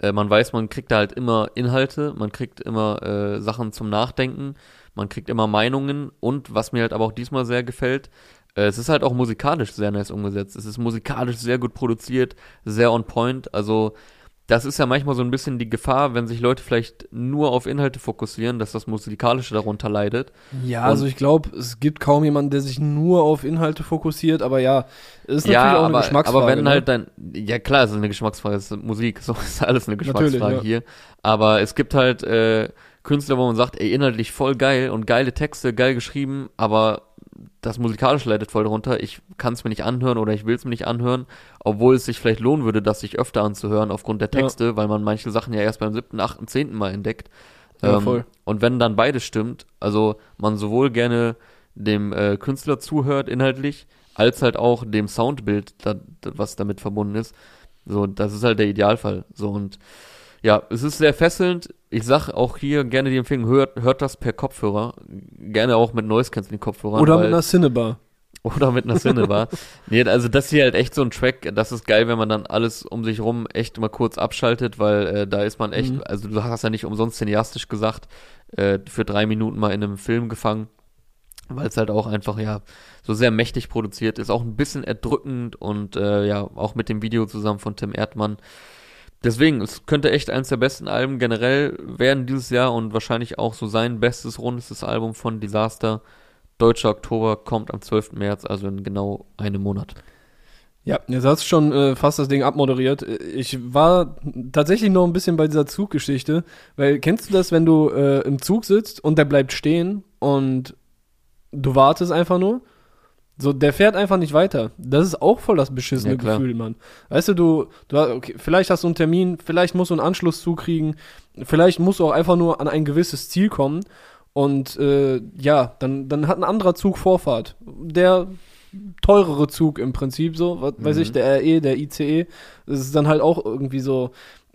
äh, man weiß, man kriegt da halt immer Inhalte, man kriegt immer äh, Sachen zum Nachdenken, man kriegt immer Meinungen und was mir halt aber auch diesmal sehr gefällt, äh, es ist halt auch musikalisch sehr nice umgesetzt. Es ist musikalisch sehr gut produziert, sehr on point, also das ist ja manchmal so ein bisschen die Gefahr, wenn sich Leute vielleicht nur auf Inhalte fokussieren, dass das Musikalische darunter leidet. Ja, also ich glaube, es gibt kaum jemanden, der sich nur auf Inhalte fokussiert, aber ja, ist natürlich ja, auch aber, eine Geschmacksfrage. aber wenn ne? halt dann, ja klar, es ist eine Geschmacksfrage, es ist Musik, so ist alles eine Geschmacksfrage ja. hier. Aber es gibt halt äh, Künstler, wo man sagt, ey, inhaltlich voll geil und geile Texte, geil geschrieben, aber das Musikalische leidet voll darunter. Ich kann es mir nicht anhören oder ich will es mir nicht anhören, obwohl es sich vielleicht lohnen würde, das sich öfter anzuhören aufgrund der Ja. Texte, weil man manche Sachen ja erst beim siebten, achten, zehnten Mal entdeckt. Ja, voll. Und wenn dann beides stimmt, also man sowohl gerne dem äh, Künstler zuhört inhaltlich, als halt auch dem Soundbild, da, was damit verbunden ist, so, das ist halt der Idealfall. So und ja, es ist sehr fesselnd. Ich sag auch hier gerne die Empfehlung, hört, hört das per Kopfhörer. Gerne auch mit Noise Canceling Kopfhörern. Oder weil, mit einer Cinebar. oder mit einer Cinema. nee, also das hier halt echt so ein Track, das ist geil, wenn man dann alles um sich rum echt mal kurz abschaltet, weil äh, da ist man echt, Mhm. also du hast ja nicht umsonst cineastisch gesagt, äh, für drei Minuten mal in einem Film gefangen, weil es halt auch einfach, ja, so sehr mächtig produziert ist, auch ein bisschen erdrückend und äh, ja, auch mit dem Video zusammen von Tim Erdmann. Deswegen, es könnte echt eins der besten Alben generell werden dieses Jahr und wahrscheinlich auch so sein bestes, rundestes Album von Disaster. Deutscher Oktober kommt am 12. März, also in genau einem Monat. Ja, jetzt hast du schon äh, fast das Ding abmoderiert. Ich war tatsächlich noch ein bisschen bei dieser Zuggeschichte, weil kennst du das, wenn du äh, im Zug sitzt und der bleibt stehen und du wartest einfach nur? So, der fährt einfach nicht weiter. Das ist auch voll das beschissene Ja. Gefühl, Mann. Weißt du, du, du hast- okay, vielleicht hast du einen Termin, vielleicht musst du einen Anschlusszug kriegen, vielleicht musst du auch einfach nur an ein gewisses Ziel kommen und äh, ja, dann, dann hat ein anderer Zug Vorfahrt. Der teurere Zug im Prinzip so, was weiß Mhm. ich, der RE, der ICE, das ist dann halt auch irgendwie so,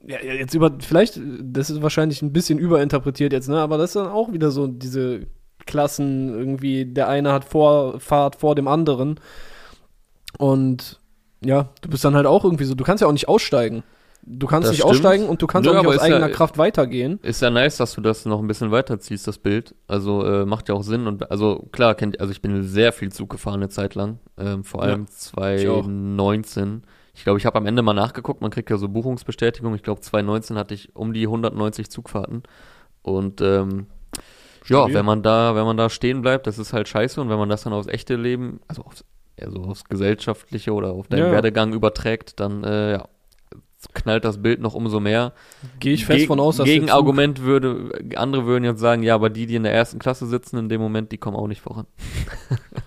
ja, jetzt über, vielleicht, das ist wahrscheinlich ein bisschen überinterpretiert jetzt, ne, aber das ist dann auch wieder so diese Klassen irgendwie, der eine hat Vorfahrt vor dem anderen und ja, du bist dann halt auch irgendwie so, du kannst ja auch nicht aussteigen. Du kannst Das nicht stimmt. aussteigen und du kannst Nö, auch nicht aus ist ja- eigener Kraft weitergehen. Ist ja nice, dass du das noch ein bisschen weiterziehst, das Bild. Also äh, macht ja auch Sinn und also klar, kennt, also ich bin sehr viel Zug gefahren eine Zeit lang, ähm, vor Ja, allem auch. 2019. Ich glaube, ich habe am Ende mal nachgeguckt, man kriegt ja so Buchungsbestätigung. Ich glaube, 2019 hatte ich um die 190 Zugfahrten und ähm, ja, Stabil. wenn man da, wenn man da stehen bleibt, das ist halt scheiße und wenn man das dann aufs echte Leben, also aufs, also aufs gesellschaftliche oder auf deinen Ja. Werdegang überträgt, dann äh, ja, knallt das Bild noch umso mehr. Gehe ich fest Geg- von aus, dass Gegenargument würde, andere würden jetzt sagen, ja, aber die, die in der ersten Klasse sitzen in dem Moment, die kommen auch nicht voran.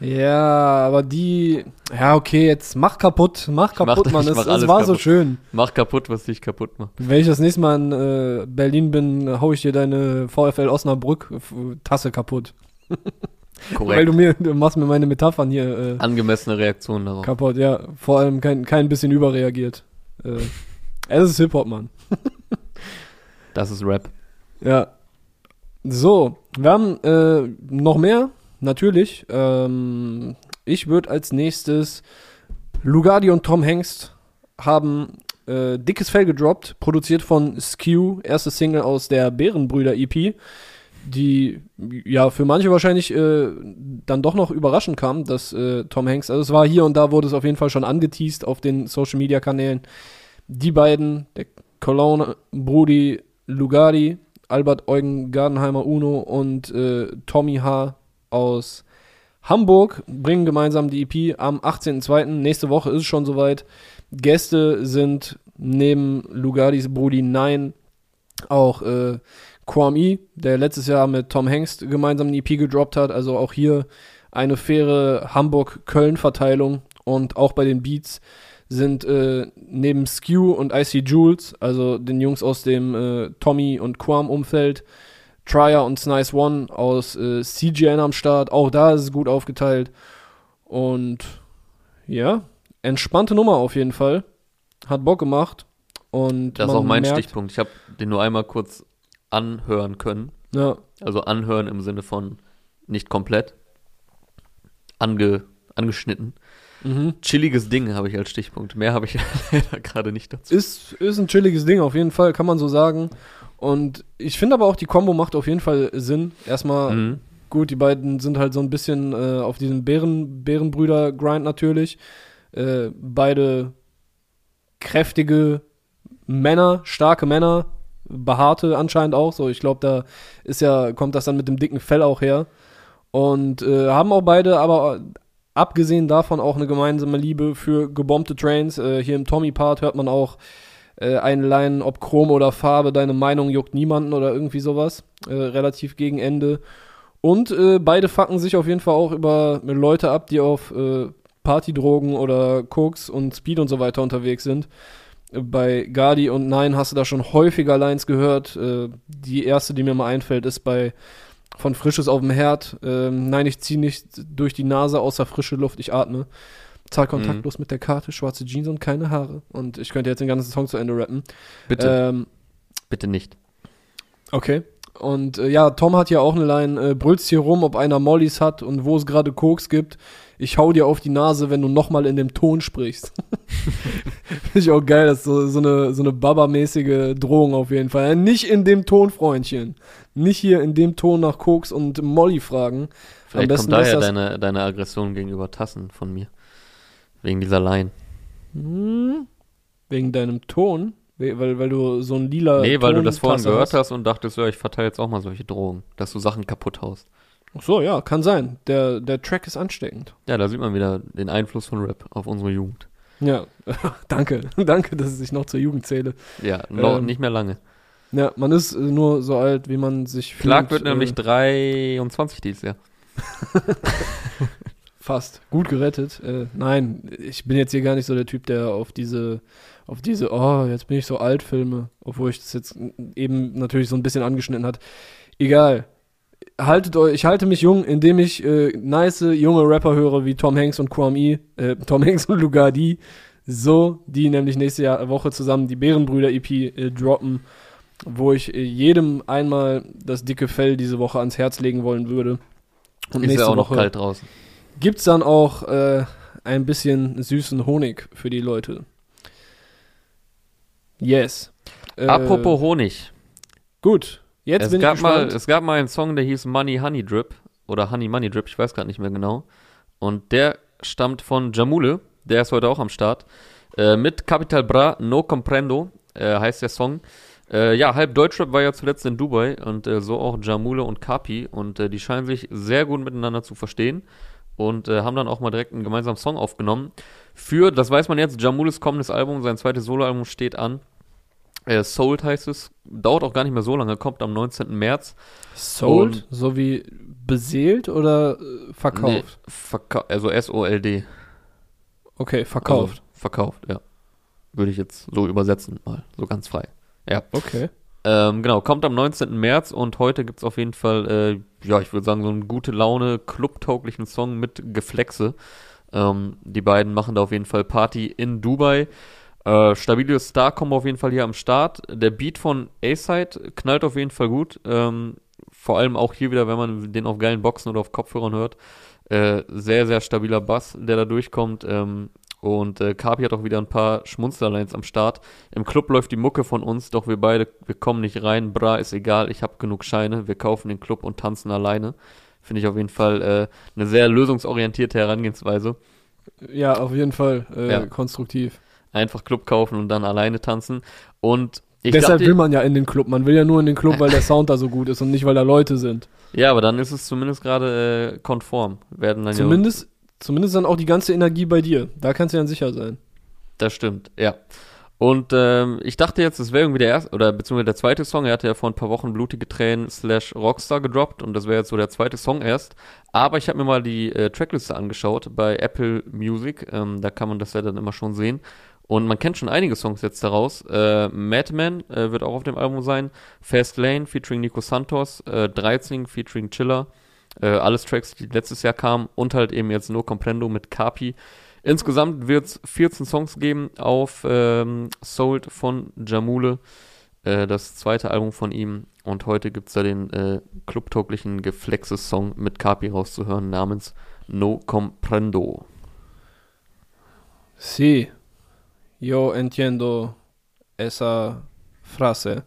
Ja, aber die. Ja, okay, jetzt mach kaputt, mach mach kaputt, das, Mann. Es, mach es war so kaputt. schön. Mach kaputt, was dich kaputt macht. Wenn ich das nächste Mal in äh, Berlin bin, hau ich dir deine VfL Osnabrück F- Tasse kaputt. Weil Korrekt. du mir, du machst mir meine Metaphern hier äh, Angemessene Reaktion darauf. kaputt. Ja, vor allem kein, kein bisschen überreagiert. Äh, es ist Hip-Hop, Mann. Das ist Rap. Ja. So, wir haben äh, noch mehr, natürlich. Ähm, ich würde als nächstes Lugardi und Tom Hengst haben äh, dickes Fell gedroppt, produziert von Skew, erste Single aus der Bärenbrüder EP, die ja für manche wahrscheinlich äh, dann doch noch überraschend kam, dass äh, Tom Hanks, also es war hier und da wurde es auf jeden Fall schon angeteased auf den Social Media Kanälen. Die beiden, der Cologne Brudi Lugardi, Albert Eugen Gardenheimer Uno und äh, Tommy H. aus Hamburg bringen gemeinsam die EP am 18.02. Nächste Woche ist es schon soweit. Gäste sind neben Lugardis Brudi 9 auch äh, Kwame, der letztes Jahr mit Tom Hengst gemeinsam eine EP gedroppt hat. Also auch hier eine faire Hamburg-Köln-Verteilung. Und auch bei den Beats sind äh, neben Skew und IC Jules, also den Jungs aus dem äh, Tommy und Quam-Umfeld, Trier und Snice One aus äh, CGN am Start. Auch da ist es gut aufgeteilt. Und ja, entspannte Nummer auf jeden Fall. Hat Bock gemacht. Und Das ist auch mein merkt, Stichpunkt. Ich habe den nur einmal kurz anhören können. Ja, Also anhören im Sinne von nicht komplett. Ange, angeschnitten. mhm. Chilliges Ding habe ich als Stichpunkt. Mehr habe ich leider gerade nicht dazu. Ist, ist ein chilliges Ding, auf jeden Fall, kann man so sagen. Und ich finde aber auch, die Combo macht auf jeden Fall Sinn. Erstmal, Mhm. gut, die beiden sind halt so ein bisschen äh, auf diesem Bären, Bärenbrüder-Grind natürlich. Äh, beide kräftige Männer, starke Männer, behaarte anscheinend auch so. Ich glaube, da ist ja, kommt das dann mit dem dicken Fell auch her. Und äh, haben auch beide, aber abgesehen davon auch eine gemeinsame Liebe für gebombte Trains. Äh, hier im Tommy-Part hört man auch äh, Line, ob Chrom oder Farbe, deine Meinung juckt niemanden oder irgendwie sowas. Äh, relativ gegen Ende. Und äh, beide fucken sich auf jeden Fall auch über Leute ab, die auf äh, Partydrogen oder Koks und Speed und so weiter unterwegs sind. Bei Gardi und Nein hast du da schon häufiger Lines gehört. Äh, die erste, die mir mal einfällt, ist bei von Frisches auf dem Herd. Ähm, nein, ich ziehe nicht durch die Nase außer frische Luft, ich atme. Zahl kontaktlos mhm. mit der Karte, schwarze Jeans und keine Haare. Und ich könnte jetzt den ganzen Song zu Ende rappen. Bitte. Ähm, Bitte nicht. Okay. Und äh, ja, Tom hat ja auch eine Line, äh, brüllst hier rum, ob einer Mollys hat und wo es gerade Koks gibt. Ich hau dir auf die Nase, wenn du nochmal in dem Ton sprichst. Finde ich auch geil, das ist so, so eine, so eine Baba-mäßige Drohung auf jeden Fall. Nicht in dem Ton, Freundchen. Nicht hier in dem Ton nach Koks und Molly fragen. Vielleicht kommt daher deine, deine Aggression gegenüber Tassen von mir. Wegen dieser Line. Hm, wegen deinem Ton? Weil, weil du so ein lila. Nee, weil du das vorhin gehört hast und dachtest, ja, ich verteile jetzt auch mal solche Drogen, dass du Sachen kaputt haust. Ach so, ja, kann sein. Der, der Track ist ansteckend. Ja, da sieht man wieder den Einfluss von Rap auf unsere Jugend. Ja, danke. danke, dass ich noch zur Jugend zähle. Ja, noch ähm, nicht mehr lange. Ja, man ist nur so alt, wie man sich fühlt. Clark wird äh, nämlich 23 dieses Jahr. Fast. Gut gerettet. Äh, nein, ich bin jetzt hier gar nicht so der Typ, der auf diese, auf diese, oh, jetzt bin ich so alt Filme, obwohl ich das jetzt eben natürlich so ein bisschen angeschnitten hat. Egal. Haltet euch, ich halte mich jung, indem ich äh, nice junge Rapper höre wie Tom Hanks und Kwame äh, Tom Hanks und Lugardi. So, die nämlich nächste Jahr, Woche zusammen die Bärenbrüder EP äh, droppen, wo ich äh, jedem einmal das dicke Fell diese Woche ans Herz legen wollen würde. Und ist ja auch noch Woche, kalt draußen gibt's dann auch äh, ein bisschen süßen Honig für die Leute. Yes. Äh, Apropos Honig. Gut, jetzt es bin gab ich mal, Es gab mal einen Song, der hieß Money Honey Drip oder Honey Money Drip, ich weiß gerade nicht mehr genau. Und der stammt von Jamule, der ist heute auch am Start. Äh, mit Capital Bra, No Comprendo, äh, heißt der Song. Äh, ja, halb Deutschrap war ja zuletzt in Dubai und äh, so auch Jamule und Kapi und äh, die scheinen sich sehr gut miteinander zu verstehen und äh, haben dann auch mal direkt einen gemeinsamen Song aufgenommen. Für, das weiß man jetzt, Jamulis kommendes Album, sein zweites Soloalbum steht an. Äh, Sold heißt es, dauert auch gar nicht mehr so lange, kommt am 19. März. Sold? so wie beseelt oder äh, verkauft? Nee, verka also S-O-L-D. Okay, verkauft. Also, verkauft, ja. Würde ich jetzt so übersetzen, mal, so ganz frei. Ja. Okay. Ähm, genau, kommt am 19. März und heute gibt es auf jeden Fall, äh, ja, ich würde sagen, so einen gute Laune, clubtauglichen Song mit Geflexe. Ähm, die beiden machen da auf jeden Fall Party in Dubai. Äh, stabile Star kommen auf jeden Fall hier am Start. Der Beat von A-Side knallt auf jeden Fall gut. Ähm, vor allem auch hier wieder, wenn man den auf geilen Boxen oder auf Kopfhörern hört. Äh, sehr, sehr stabiler Bass, der da durchkommt. Ähm, und äh, Kapi hat auch wieder ein paar Schmunzlerlines am Start. Im Club läuft die Mucke von uns, doch wir beide, wir kommen nicht rein. Bra, ist egal, ich habe genug Scheine. Wir kaufen den Club und tanzen alleine. Finde ich auf jeden Fall äh, eine sehr lösungsorientierte Herangehensweise. Ja, auf jeden Fall äh, ja. konstruktiv. Einfach Club kaufen und dann alleine tanzen. Und ich Deshalb glaub, will man ja in den Club. Man will ja nur in den Club, weil der Sound da so gut ist und nicht, weil da Leute sind. Ja, aber dann ist es zumindest gerade äh, konform. Werden dann zumindest Zumindest dann auch die ganze Energie bei dir. Da kannst du dann sicher sein. Das stimmt, ja. Und ähm, ich dachte jetzt, es wäre irgendwie der erste, oder beziehungsweise der zweite Song. Er hatte ja vor ein paar Wochen Blutige Tränen slash Rockstar gedroppt und das wäre jetzt so der zweite Song erst. Aber ich habe mir mal die äh, Trackliste angeschaut bei Apple Music. Ähm, da kann man das ja dann immer schon sehen. Und man kennt schon einige Songs jetzt daraus. Äh, Madman äh, wird auch auf dem Album sein. Fast Lane featuring Nico Santos. Äh, 13 featuring Chiller. Äh, alles Tracks, die letztes Jahr kamen und halt eben jetzt nur Comprendo mit Kapi. Insgesamt wird es 14 Songs geben auf ähm, Sold von Jamule, äh, das zweite Album von ihm. Und heute gibt es da den äh, clubtauglichen Geflexes-Song mit Kapi rauszuhören namens No Comprendo. Sí, yo entiendo esa frase.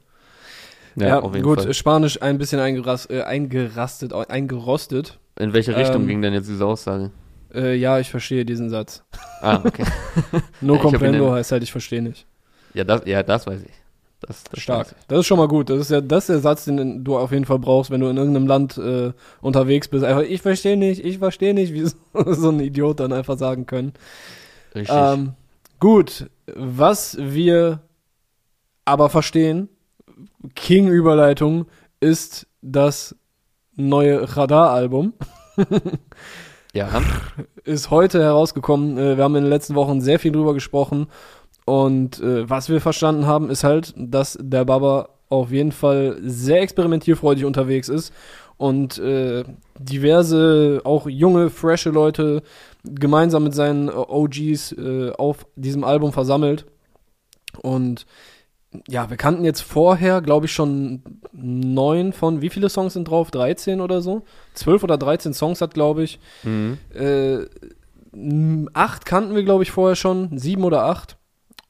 Ja, ja gut, Fall. Spanisch ein bisschen eingerast, äh, eingerastet, eingerostet. In welche Richtung ähm, ging denn jetzt diese Aussage? Äh, ja, ich verstehe diesen Satz. Ah, okay. no comprendo heißt halt, ich verstehe nicht. Ja, das, ja, das weiß ich. Das, das Stark. ich. Das ist schon mal gut. Das ist ja das ist der Satz, den du auf jeden Fall brauchst, wenn du in irgendeinem Land äh, unterwegs bist. Einfach, ich verstehe nicht, ich verstehe nicht, wie so, so ein Idiot dann einfach sagen können. Richtig. Ähm, gut, was wir aber verstehen, King-Überleitung, ist das neue Radar-Album. ja, Ist heute herausgekommen. Äh, wir haben in den letzten Wochen sehr viel drüber gesprochen. Und äh, was wir verstanden haben, ist halt, dass der Baba auf jeden Fall sehr experimentierfreudig unterwegs ist und äh, diverse, auch junge, frische Leute gemeinsam mit seinen OGs äh, auf diesem Album versammelt. Und ja, wir kannten jetzt vorher, glaube ich, schon neun von, wie viele Songs sind drauf? 13 oder so? Zwölf oder 13 Songs hat, glaube ich. mhm. Äh, acht kannten wir, glaube ich, vorher schon. Sieben oder acht.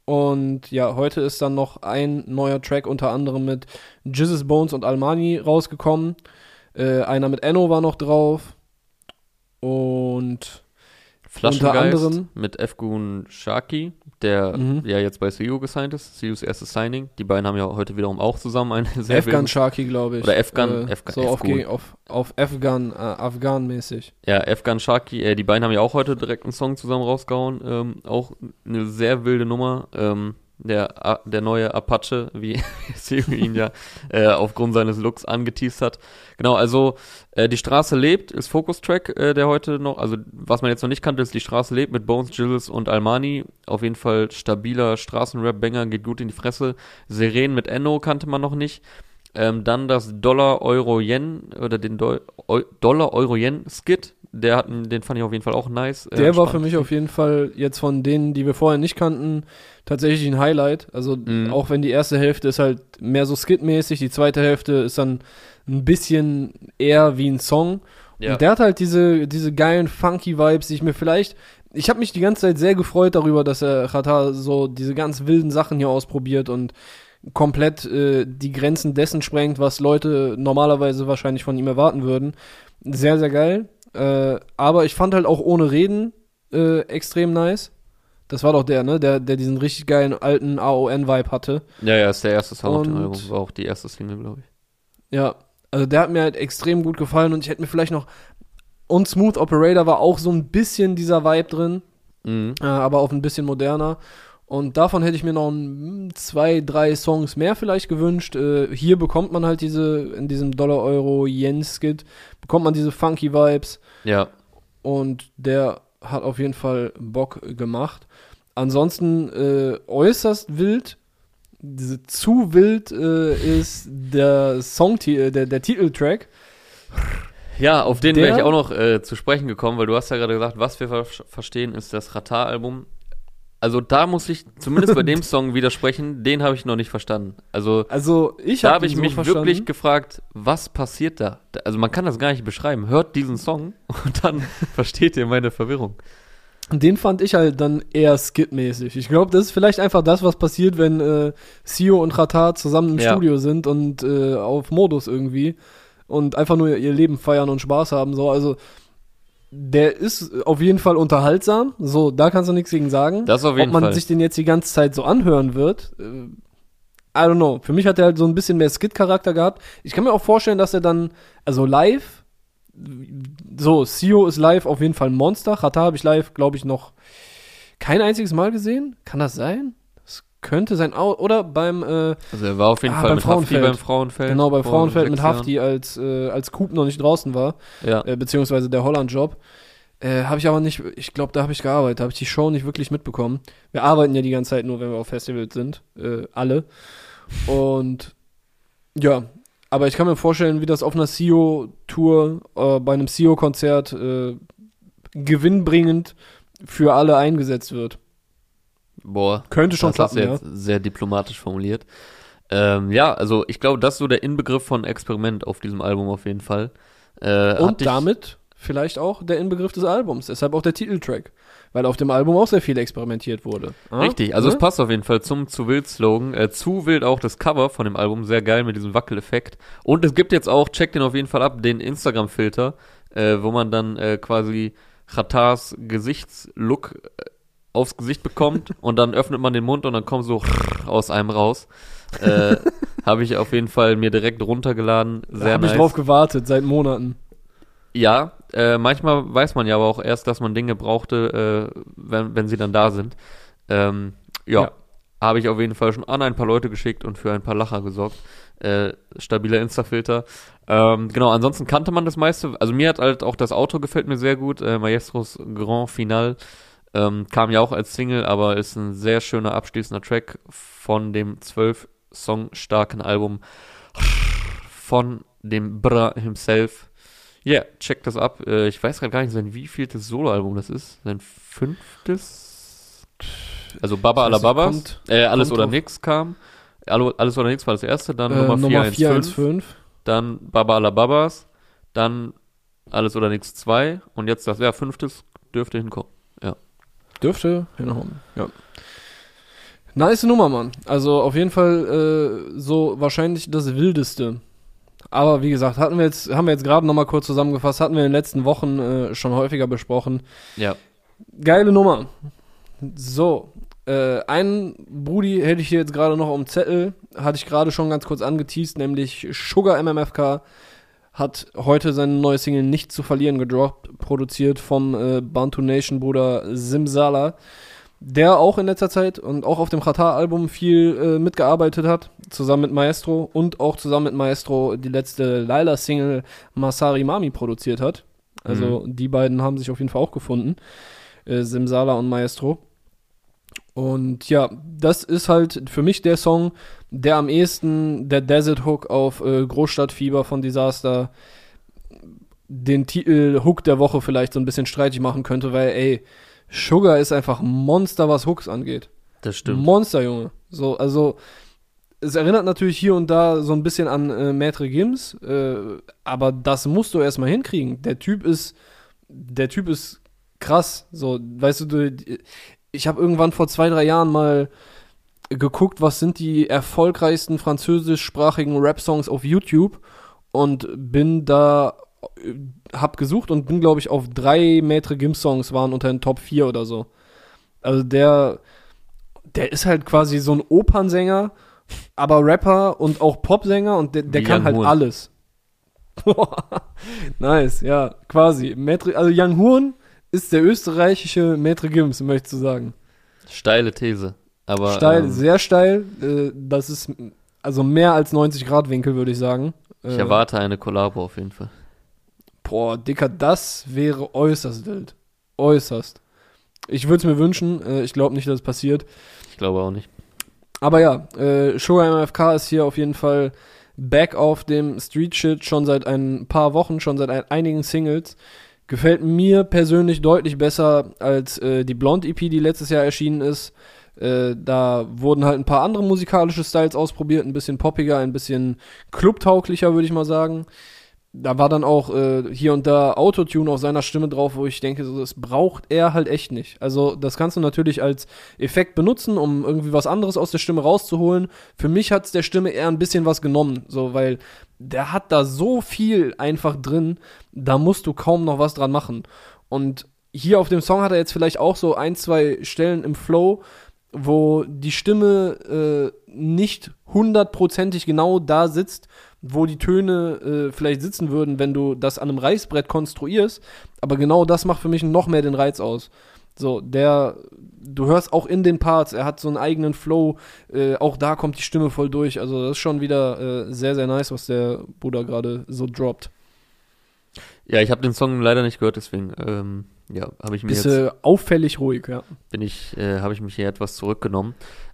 Und ja, heute ist dann noch ein neuer Track unter anderem mit Jesus Bones und Almani rausgekommen. Äh, einer mit Enno war noch drauf. Und Unter anderem- mit Efgun Shaki, der Mhm. ja jetzt bei CU gesigned ist. CUs erstes Signing. Die beiden haben ja heute wiederum auch zusammen eine sehr Afghan Sharky, glaube ich. Oder Afghan- Äh, Afghan- so auf, Afghan. auf, auf Afghan, äh, Afghan-mäßig. Ja, Afghan Shaki, äh, die beiden haben ja auch heute direkt einen Song zusammen rausgehauen. Ähm, auch eine sehr wilde Nummer. Ähm, der, der neue Apache, wie Siri ihn ja äh, aufgrund seines Looks angeteased hat. Genau, also äh, Die Straße lebt ist Focus-Track, äh, der heute noch, also was man jetzt noch nicht kannte, ist Die Straße lebt mit Bones, Jills und Almani. Auf jeden Fall stabiler Straßenrap-Banger, geht gut in die Fresse. Seren mit Enno kannte man noch nicht. Ähm, dann das Dollar-Euro-Yen oder den Eu Dollar-Euro-Yen-Skit. Der hat, den fand ich auf jeden Fall auch nice. Äh, Der war für mich auf jeden Fall jetzt von denen, die wir vorher nicht kannten, tatsächlich ein Highlight. Also Mhm. auch wenn die erste Hälfte ist halt mehr so skitmäßig, die zweite Hälfte ist dann ein bisschen eher wie ein Song. Ja. Und der hat halt diese, diese geilen funky Vibes, die ich mir vielleicht. Ich habe mich die ganze Zeit sehr gefreut darüber, dass er Chata so diese ganz wilden Sachen hier ausprobiert und komplett äh, die Grenzen dessen sprengt, was Leute normalerweise wahrscheinlich von ihm erwarten würden. Sehr, sehr geil. Äh, aber ich fand halt auch ohne Reden äh, extrem nice. Das war doch der, ne? Der, der diesen richtig geilen alten AON-Vibe hatte. Ja, ja, ist der erste Song auf dem Album. War auch die erste Single, glaube ich. Ja, also der hat mir halt extrem gut gefallen und ich hätte mir vielleicht noch. Und Smooth Operator war auch so ein bisschen dieser Vibe drin, Mhm. äh, aber auf ein bisschen moderner. Und davon hätte ich mir noch ein, zwei, drei Songs mehr vielleicht gewünscht. Äh, hier bekommt man halt diese, in diesem Dollar-Euro-Yen-Skit, bekommt man diese funky Vibes. Ja, und der hat auf jeden Fall Bock gemacht. Ansonsten äh, äußerst wild, diese zu wild äh, ist der Song, der, der Titeltrack. Ja, auf den wäre ich auch noch äh, zu sprechen gekommen, weil du hast ja gerade gesagt, was wir ver verstehen, ist das Ratar-Album. Also da muss ich zumindest bei dem Song widersprechen, den habe ich noch nicht verstanden. Also Also ich da habe ich so mich verstanden. wirklich gefragt, was passiert da? Also man kann das gar nicht beschreiben. Hört diesen Song und dann versteht ihr meine Verwirrung. Den fand ich halt dann eher skitmäßig. Ich glaube, das ist vielleicht einfach das, was passiert, wenn äh, Sio und Ratar zusammen im Ja. Studio sind und äh, auf Modus irgendwie und einfach nur ihr Leben feiern und Spaß haben. So, also der ist auf jeden Fall unterhaltsam. So, da kannst du nichts gegen sagen. Das auf jeden Ob man Fall. sich den jetzt die ganze Zeit so anhören wird, äh, I don't know. Für mich hat er halt so ein bisschen mehr Skit-Charakter gehabt. Ich kann mir auch vorstellen, dass er dann, also live, so, Sio ist live auf jeden Fall ein Monster. Chata habe ich live, glaube ich, noch kein einziges Mal gesehen. Kann das sein? Könnte sein. Oder beim, äh, Also er war auf jeden Ah, Fall beim mit Hafti Frauenfeld. beim Frauenfeld. genau, bei vor Frauenfeld mit. Hafti, als, äh, als Coop noch nicht draußen war, Ja. äh, beziehungsweise der Holland-Job. Äh, habe ich aber nicht, ich glaube, da habe ich gearbeitet, habe ich die Show nicht wirklich mitbekommen. Wir arbeiten ja die ganze Zeit nur, wenn wir auf Festivals sind, äh, alle. Und ja, aber ich kann mir vorstellen, wie das auf einer CEO-Tour, äh, bei einem CEO-Konzert äh, gewinnbringend für alle eingesetzt wird. Boah, Könnte schon das klappen, du ja. jetzt sehr diplomatisch formuliert. Ähm, ja, also ich glaube, das ist so der Inbegriff von Experiment auf diesem Album auf jeden Fall. Äh, Und damit vielleicht auch der Inbegriff des Albums, deshalb auch der Titeltrack. Weil auf dem Album auch sehr viel experimentiert wurde. Ah, Richtig, also ne? es passt auf jeden Fall zum zu wild Slogan. Äh, zu wild auch das Cover von dem Album, sehr geil mit diesem Wackeleffekt. Und es gibt jetzt auch, checkt den auf jeden Fall ab, den Instagram-Filter, äh, wo man dann äh, quasi Ratars Gesichtslook äh, aufs Gesicht bekommt und dann öffnet man den Mund und dann kommt so aus einem raus. Äh, Habe ich auf jeden Fall mir direkt runtergeladen. Da Sehr habe nice. ich drauf gewartet, seit Monaten. Ja, äh, manchmal weiß man ja aber auch erst, dass man Dinge brauchte, äh, wenn, wenn sie dann da sind. Ähm, ja, Ja. habe ich auf jeden Fall schon an ein paar Leute geschickt und für ein paar Lacher gesorgt. Äh, stabiler Insta-Filter. Ähm, genau, ansonsten kannte man das meiste. Also mir hat halt auch das Auto gefällt mir sehr gut. Äh, Maestros Grand Final ähm, kam ja auch als Single, aber ist ein sehr schöner abschließender Track von dem zwölf Song starken Album von dem Bra himself. Ja, yeah, check das ab. Äh, ich weiß gerade gar nicht, sein wievieltes Soloalbum das ist. Sein fünftes? Also Baba Ich weiß Ala nicht, Babas. kommt- äh, alles oder auf- nix kam. Alles oder nichts war das erste, dann Äh, Nummer Nummer 415, 415. dann Baba Ala Babas, dann Alles oder nichts 2 und jetzt das, ja, fünftes dürfte hinkommen. Dürfte hinhauen, ja. Nice Nummer, Mann. Also auf jeden Fall äh, so wahrscheinlich das Wildeste. Aber wie gesagt, hatten wir jetzt, haben wir jetzt gerade nochmal kurz zusammengefasst, hatten wir in den letzten Wochen äh, schon häufiger besprochen. Ja. Geile Nummer. So, äh, einen Brudi hätte ich hier jetzt gerade noch am Zettel, hatte ich gerade schon ganz kurz angeteased, nämlich Sugar MMFK hat heute seine neue Single Nicht zu verlieren gedroppt, produziert vom äh, Bantu Nation Bruder Simsala, der auch in letzter Zeit und auch auf dem Qatar-Album viel äh, mitgearbeitet hat, zusammen mit Maestro und auch zusammen mit Maestro die letzte Laila-Single Masari Mami produziert hat. Also die beiden haben sich auf jeden Fall auch gefunden, äh, Simsala und Maestro. Und ja, das ist halt für mich der Song, der am ehesten der Desert Hook auf äh, Großstadtfieber von Disaster den Titel Hook der Woche vielleicht so ein bisschen streitig machen könnte, weil ey, Sugar ist einfach ein Monster, was Hooks angeht. Das stimmt. Monster, Junge. So, also es erinnert natürlich hier und da so ein bisschen an äh, Maitre Gims, äh, aber das musst du erstmal hinkriegen. Der Typ ist, der Typ ist krass. So, weißt du, du ich habe irgendwann vor zwei, drei Jahren mal geguckt, was sind die erfolgreichsten französischsprachigen Rap-Songs auf YouTube und bin da, äh, hab gesucht und bin, glaube ich, auf drei Maitre Gims-Songs waren unter den Top 4 oder so. Also der, der ist halt quasi so ein Opernsänger, aber Rapper und auch Popsänger und der, der Wie kann halt Horn. alles. nice, ja, quasi. Maitre, also Young Horn ist der österreichische Maitre Gims, möchtest du sagen. Steile These. Aber steil, ähm, sehr steil. Äh, das ist also mehr als 90 Grad Winkel, würde ich sagen. ich Äh, erwarte eine Kollabo auf jeden Fall. Boah, Dicker, das wäre äußerst wild. Äußerst. Ich würde es mir wünschen. Äh, ich glaube nicht, dass es passiert. Ich glaube auch nicht. Aber ja, äh, Sugar MFK ist hier auf jeden Fall back auf dem Street Shit schon seit ein paar Wochen, schon seit ein, einigen Singles. Gefällt mir persönlich deutlich besser als äh, die Blonde EP, die letztes Jahr erschienen ist. Äh, da wurden halt ein paar andere musikalische Styles ausprobiert, ein bisschen poppiger, ein bisschen clubtauglicher, würde ich mal sagen. Da war dann auch äh, hier und da Autotune auf seiner Stimme drauf, wo ich denke, so, das braucht er halt echt nicht. Also das kannst du natürlich als Effekt benutzen, um irgendwie was anderes aus der Stimme rauszuholen. Für mich hat's der Stimme eher ein bisschen was genommen, so weil der hat da so viel einfach drin, da musst du kaum noch was dran machen. Und hier auf dem Song hat er jetzt vielleicht auch so ein, zwei Stellen im Flow, wo die Stimme äh, nicht hundertprozentig genau da sitzt, wo die Töne äh, vielleicht sitzen würden, wenn du das an einem Reißbrett konstruierst. Aber genau das macht für mich noch mehr den Reiz aus. So, der, du hörst auch in den Parts, er hat so einen eigenen Flow, äh, auch da kommt die Stimme voll durch. Also das ist schon wieder äh, sehr, sehr nice, was der Bruder gerade so droppt. Ja, ich habe den Song leider nicht gehört, deswegen ähm, ja, habe ich mir Bist jetzt äh, auffällig ruhig, ja. bin ich äh, habe ich mich hier etwas zurückgenommen.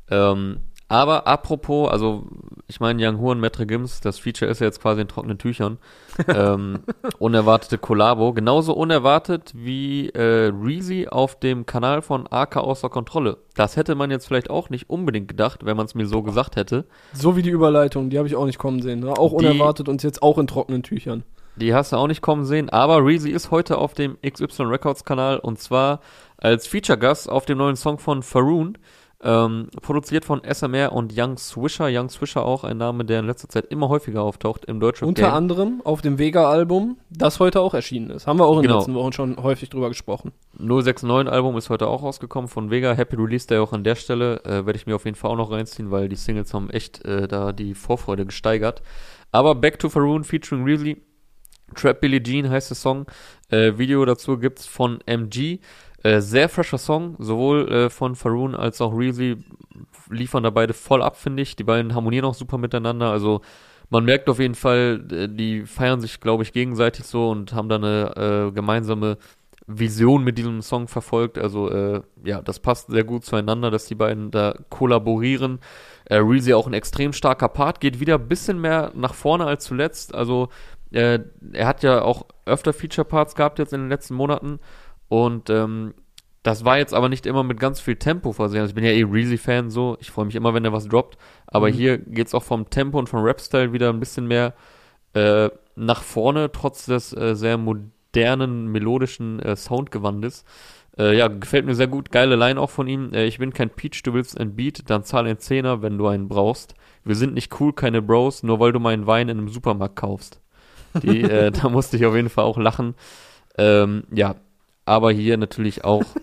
Ähm, aber apropos, also ich meine Young Horn, Metre Gims, das Feature ist ja jetzt quasi in trockenen Tüchern. ähm, unerwartete Kollabo, genauso unerwartet wie äh, Reezy auf dem Kanal von AK außer Kontrolle. Das hätte man jetzt vielleicht auch nicht unbedingt gedacht, wenn man es mir so gesagt hätte. So wie die Überleitung, die habe ich auch nicht kommen sehen. Ne? Auch Die- unerwartet und jetzt auch in trockenen Tüchern. Die hast du auch nicht kommen sehen, aber Reezy ist heute auf dem XY Records Kanal und zwar als Feature-Gast auf dem neuen Song von Faroon. Ähm, produziert von SMR und Young Swisher. Young Swisher auch ein Name, der in letzter Zeit immer häufiger auftaucht im Deutschrap Unter anderem auf dem Vega-Album, das heute auch erschienen ist. Haben wir auch in den Genau. letzten Wochen schon häufig drüber gesprochen. 069 Album ist heute auch rausgekommen von Vega. Happy Release Day auch an der Stelle. Äh, Werde ich mir auf jeden Fall auch noch reinziehen, weil die Singles haben echt äh, da die Vorfreude gesteigert. Aber Back to Faroon featuring Reezy. Trap Billie Jean heißt der Song. Äh, Video dazu gibt's von MG. Äh, sehr fresher Song, sowohl äh, von Faroon als auch Reezy liefern da beide voll ab, finde ich. Die beiden harmonieren auch super miteinander. Also man merkt auf jeden Fall, die feiern sich, glaube ich, gegenseitig so und haben da eine äh, gemeinsame Vision mit diesem Song verfolgt. Also äh, ja, das passt sehr gut zueinander, dass die beiden da kollaborieren. Äh, Reezy auch ein extrem starker Part, geht wieder ein bisschen mehr nach vorne als zuletzt. Also äh, er hat ja auch öfter Feature-Parts gehabt jetzt in den letzten Monaten und ähm, das war jetzt aber nicht immer mit ganz viel Tempo versehen. Also ich bin ja eh Reezy-Fan so. Ich freue mich immer, wenn er was droppt. Aber Mhm. hier geht's auch vom Tempo und vom Rap-Style wieder ein bisschen mehr äh, nach vorne, trotz des äh, sehr modernen, melodischen äh, Soundgewandes. Äh, ja, gefällt mir sehr gut. Geile Line auch von ihm. Äh, ich bin kein Peach, du willst ein Beat, dann zahl ein Zehner, wenn du einen brauchst. Wir sind nicht cool, keine Bros, nur weil du meinen Wein in einem Supermarkt kaufst. Die, äh, da musste ich auf jeden Fall auch lachen. Ähm, ja, aber hier natürlich auch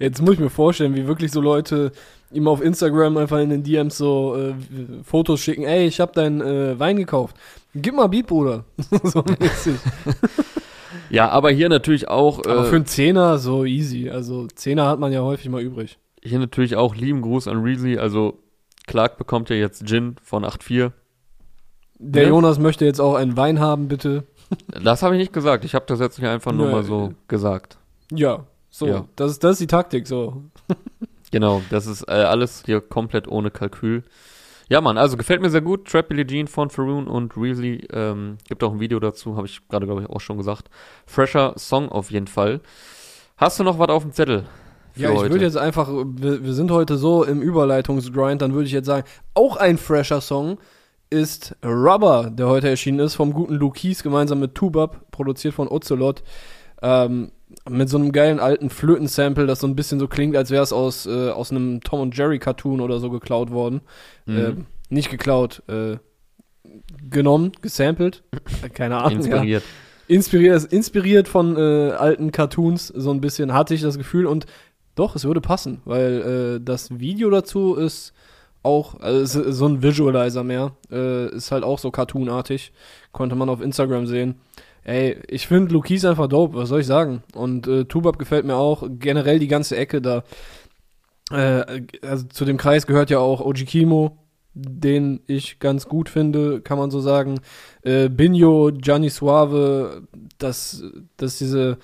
Jetzt muss ich mir vorstellen, wie wirklich so Leute ihm auf Instagram einfach in den DMs so äh, Fotos schicken. Ey, ich hab deinen äh, Wein gekauft. Gib mal Beat, Bruder. so mäßig. Ja, aber hier natürlich auch, Aber für äh, einen Zehner so easy. Also Zehner hat man ja häufig mal übrig. hier natürlich auch lieben Gruß an Reezy. Also Clark bekommt ja jetzt Gin von 8.4. Der Ja. Jonas möchte jetzt auch einen Wein haben, bitte. Das habe ich nicht gesagt. Ich habe das jetzt hier einfach nur Nö. mal so gesagt. Ja, so. Ja. Das, ist, das ist die Taktik, so. Genau, das ist äh, alles hier komplett ohne Kalkül. Ja, Mann, also gefällt mir sehr gut. Trap Billie Jean von Faroon und Reezy. Ähm, gibt auch ein Video dazu, habe ich gerade, glaube ich, auch schon gesagt. Fresher Song auf jeden Fall. Hast du noch was auf dem Zettel? Ja, ich würde jetzt einfach, wir, wir sind heute so im Überleitungsgrind, dann würde ich jetzt sagen, auch ein fresher Song ist Rubber, der heute erschienen ist, vom guten Lukis gemeinsam mit Tubab, produziert von Ocelot. Ähm, mit so einem geilen alten Flöten-Sample, das so ein bisschen so klingt, als wäre es aus, äh, aus einem Tom und Jerry Cartoon oder so geklaut worden. Mhm. Ähm, nicht geklaut, äh, genommen, gesampelt. Äh, Keine Ahnung. Ja. Inspiriert. Inspiriert, inspiriert von äh, alten Cartoons, so ein bisschen hatte ich das Gefühl und doch, es würde passen, weil äh, das Video dazu ist auch, also ist so ein Visualizer mehr, äh, ist halt auch so cartoonartig, konnte man auf Instagram sehen. Ey, ich finde Lukis einfach dope, was soll ich sagen? Und äh, Tubab gefällt mir auch, generell die ganze Ecke da. Äh, also zu dem Kreis gehört ja auch Oji Kimo, den ich ganz gut finde, kann man so sagen. Äh, Binho, Gianni Suave, das, das diese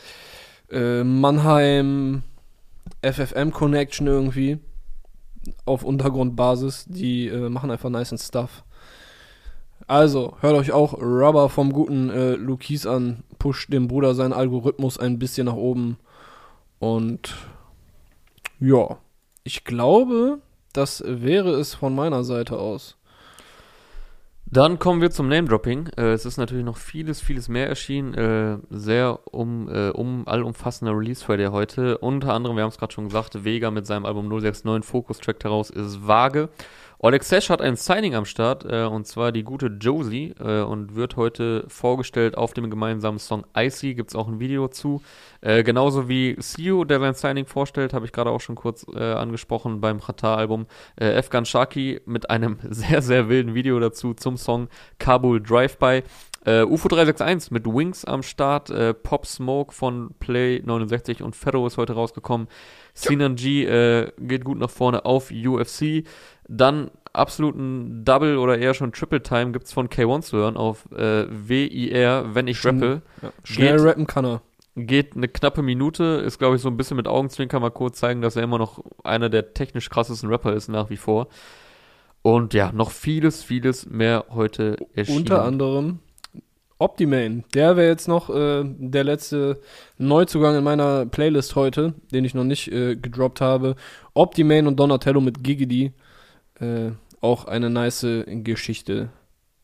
äh, Mannheim FFM Connection irgendwie auf Untergrundbasis, die äh, machen einfach nice Stuff. Also, hört euch auch Rubber vom guten äh, Lukis an, pusht dem Bruder seinen Algorithmus ein bisschen nach oben. Und ja, ich glaube, das wäre es von meiner Seite aus. Dann kommen wir zum Name-Dropping. Äh, es ist natürlich noch vieles, vieles mehr erschienen. Äh, sehr um, äh, um allumfassender Release Friday heute. Unter anderem, wir haben es gerade schon gesagt, Vega mit seinem Album 069 Focus-Track heraus ist vage. Oleg Sesh hat ein Signing am Start, äh, und zwar die gute Josie, äh, und wird heute vorgestellt auf dem gemeinsamen Song Icy. Gibt es auch ein Video zu. Äh, genauso wie Sio, der sein Signing vorstellt, habe ich gerade auch schon kurz äh, angesprochen beim Qatar-Album. Äh, Efgan Shaki mit einem sehr, sehr wilden Video dazu zum Song Kabul Drive-By. Äh, UFO 361 mit Wings am Start. Äh, Pop Smoke von Play 69 und Ferro ist heute rausgekommen. Sinan G äh, geht gut nach vorne auf UFC. Dann absoluten Double oder eher schon Triple Time gibt's von K1 zu hören auf äh, WIR, wenn ich rappe. Ja, schnell Geht- rappen kann er. Geht eine knappe Minute, ist glaube ich so ein bisschen mit Augenzwinkern mal kurz zeigen, dass er immer noch einer der technisch krassesten Rapper ist nach wie vor. Und ja, noch vieles, vieles mehr heute erschienen. Unter anderem Optimane. Der wäre jetzt noch äh, der letzte Neuzugang in meiner Playlist heute, den ich noch nicht äh, gedroppt habe. Optimane und Donatello mit Giggity. Äh, auch eine nice Geschichte.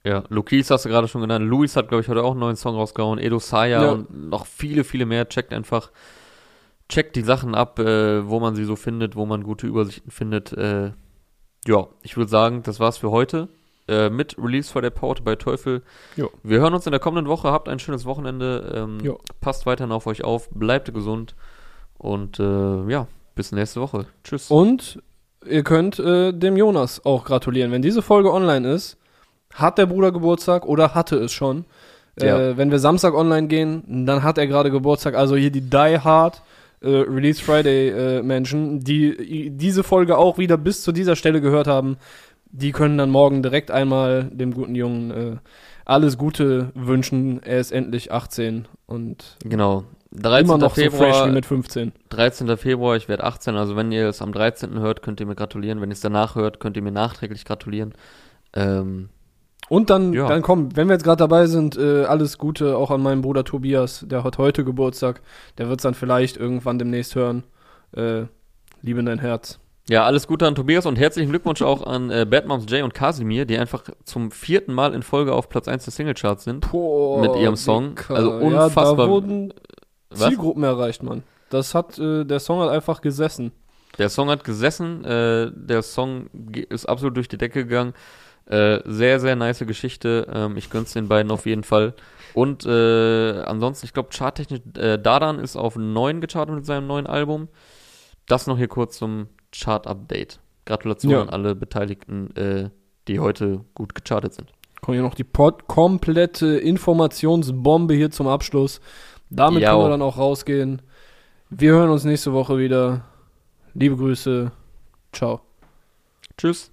Ja, Lukis hast du gerade schon genannt. Luis hat, glaube ich, heute auch einen neuen Song rausgehauen. Edo Saya Ja. und noch viele, viele mehr. Checkt einfach checkt die Sachen ab, äh, wo man sie so findet, wo man gute Übersichten findet. Äh, ja, ich würde sagen, das war's für heute. Äh, mit Release for der Port bei Teufel. Jo. Wir hören uns in der kommenden Woche. Habt ein schönes Wochenende. Ähm, passt weiterhin auf euch auf. Bleibt gesund. Und äh, ja, bis nächste Woche. Tschüss. Und ihr könnt äh, dem Jonas auch gratulieren. Wenn diese Folge online ist, hat der Bruder Geburtstag oder hatte es schon. Ja. Äh, wenn wir Samstag online gehen, dann hat er gerade Geburtstag. Also hier die Die Hard äh, Release Friday äh, Menschen, die diese Folge auch wieder bis zu dieser Stelle gehört haben, die können dann morgen direkt einmal dem guten Jungen äh, alles Gute wünschen. Er ist endlich 18 und Genau. 13. immer noch so fresh Februar, mit 15. 13. Februar, ich werde 18, also wenn ihr es am 13. hört, könnt ihr mir gratulieren. Wenn ihr es danach hört, könnt ihr mir nachträglich gratulieren. Ähm, Und dann, Ja. dann komm, wenn wir jetzt gerade dabei sind, äh, alles Gute auch an meinen Bruder Tobias, der hat heute Geburtstag. Der wird es dann vielleicht irgendwann demnächst hören. Äh, liebe in dein Herz. Ja, alles Gute an Tobias und herzlichen Glückwunsch auch an äh, Bad Moms Jay und Casimir, die einfach zum vierten Mal in Folge auf Platz 1 der Singlecharts sind. Boah, Mit ihrem Song. Also Ja, unfassbar. da wurden Was? Zielgruppen erreicht, Mann. Das hat, äh, der Song hat einfach gesessen. Der Song hat gesessen, äh, der Song ist absolut durch die Decke gegangen. Äh, sehr, sehr nice Geschichte. Ähm, ich gönn's den beiden auf jeden Fall. Und äh, ansonsten, ich glaube, charttechnisch, äh, Dadan ist auf 9 gechartet mit seinem neuen Album. Das noch hier kurz zum Chart-Update. Gratulation Ja. an alle Beteiligten, äh, die heute gut gechartet sind. Kommt hier noch die Pod komplette Informationsbombe hier zum Abschluss. Damit Ja. können wir dann auch rausgehen. Wir hören uns nächste Woche wieder. Liebe Grüße. Ciao. Tschüss.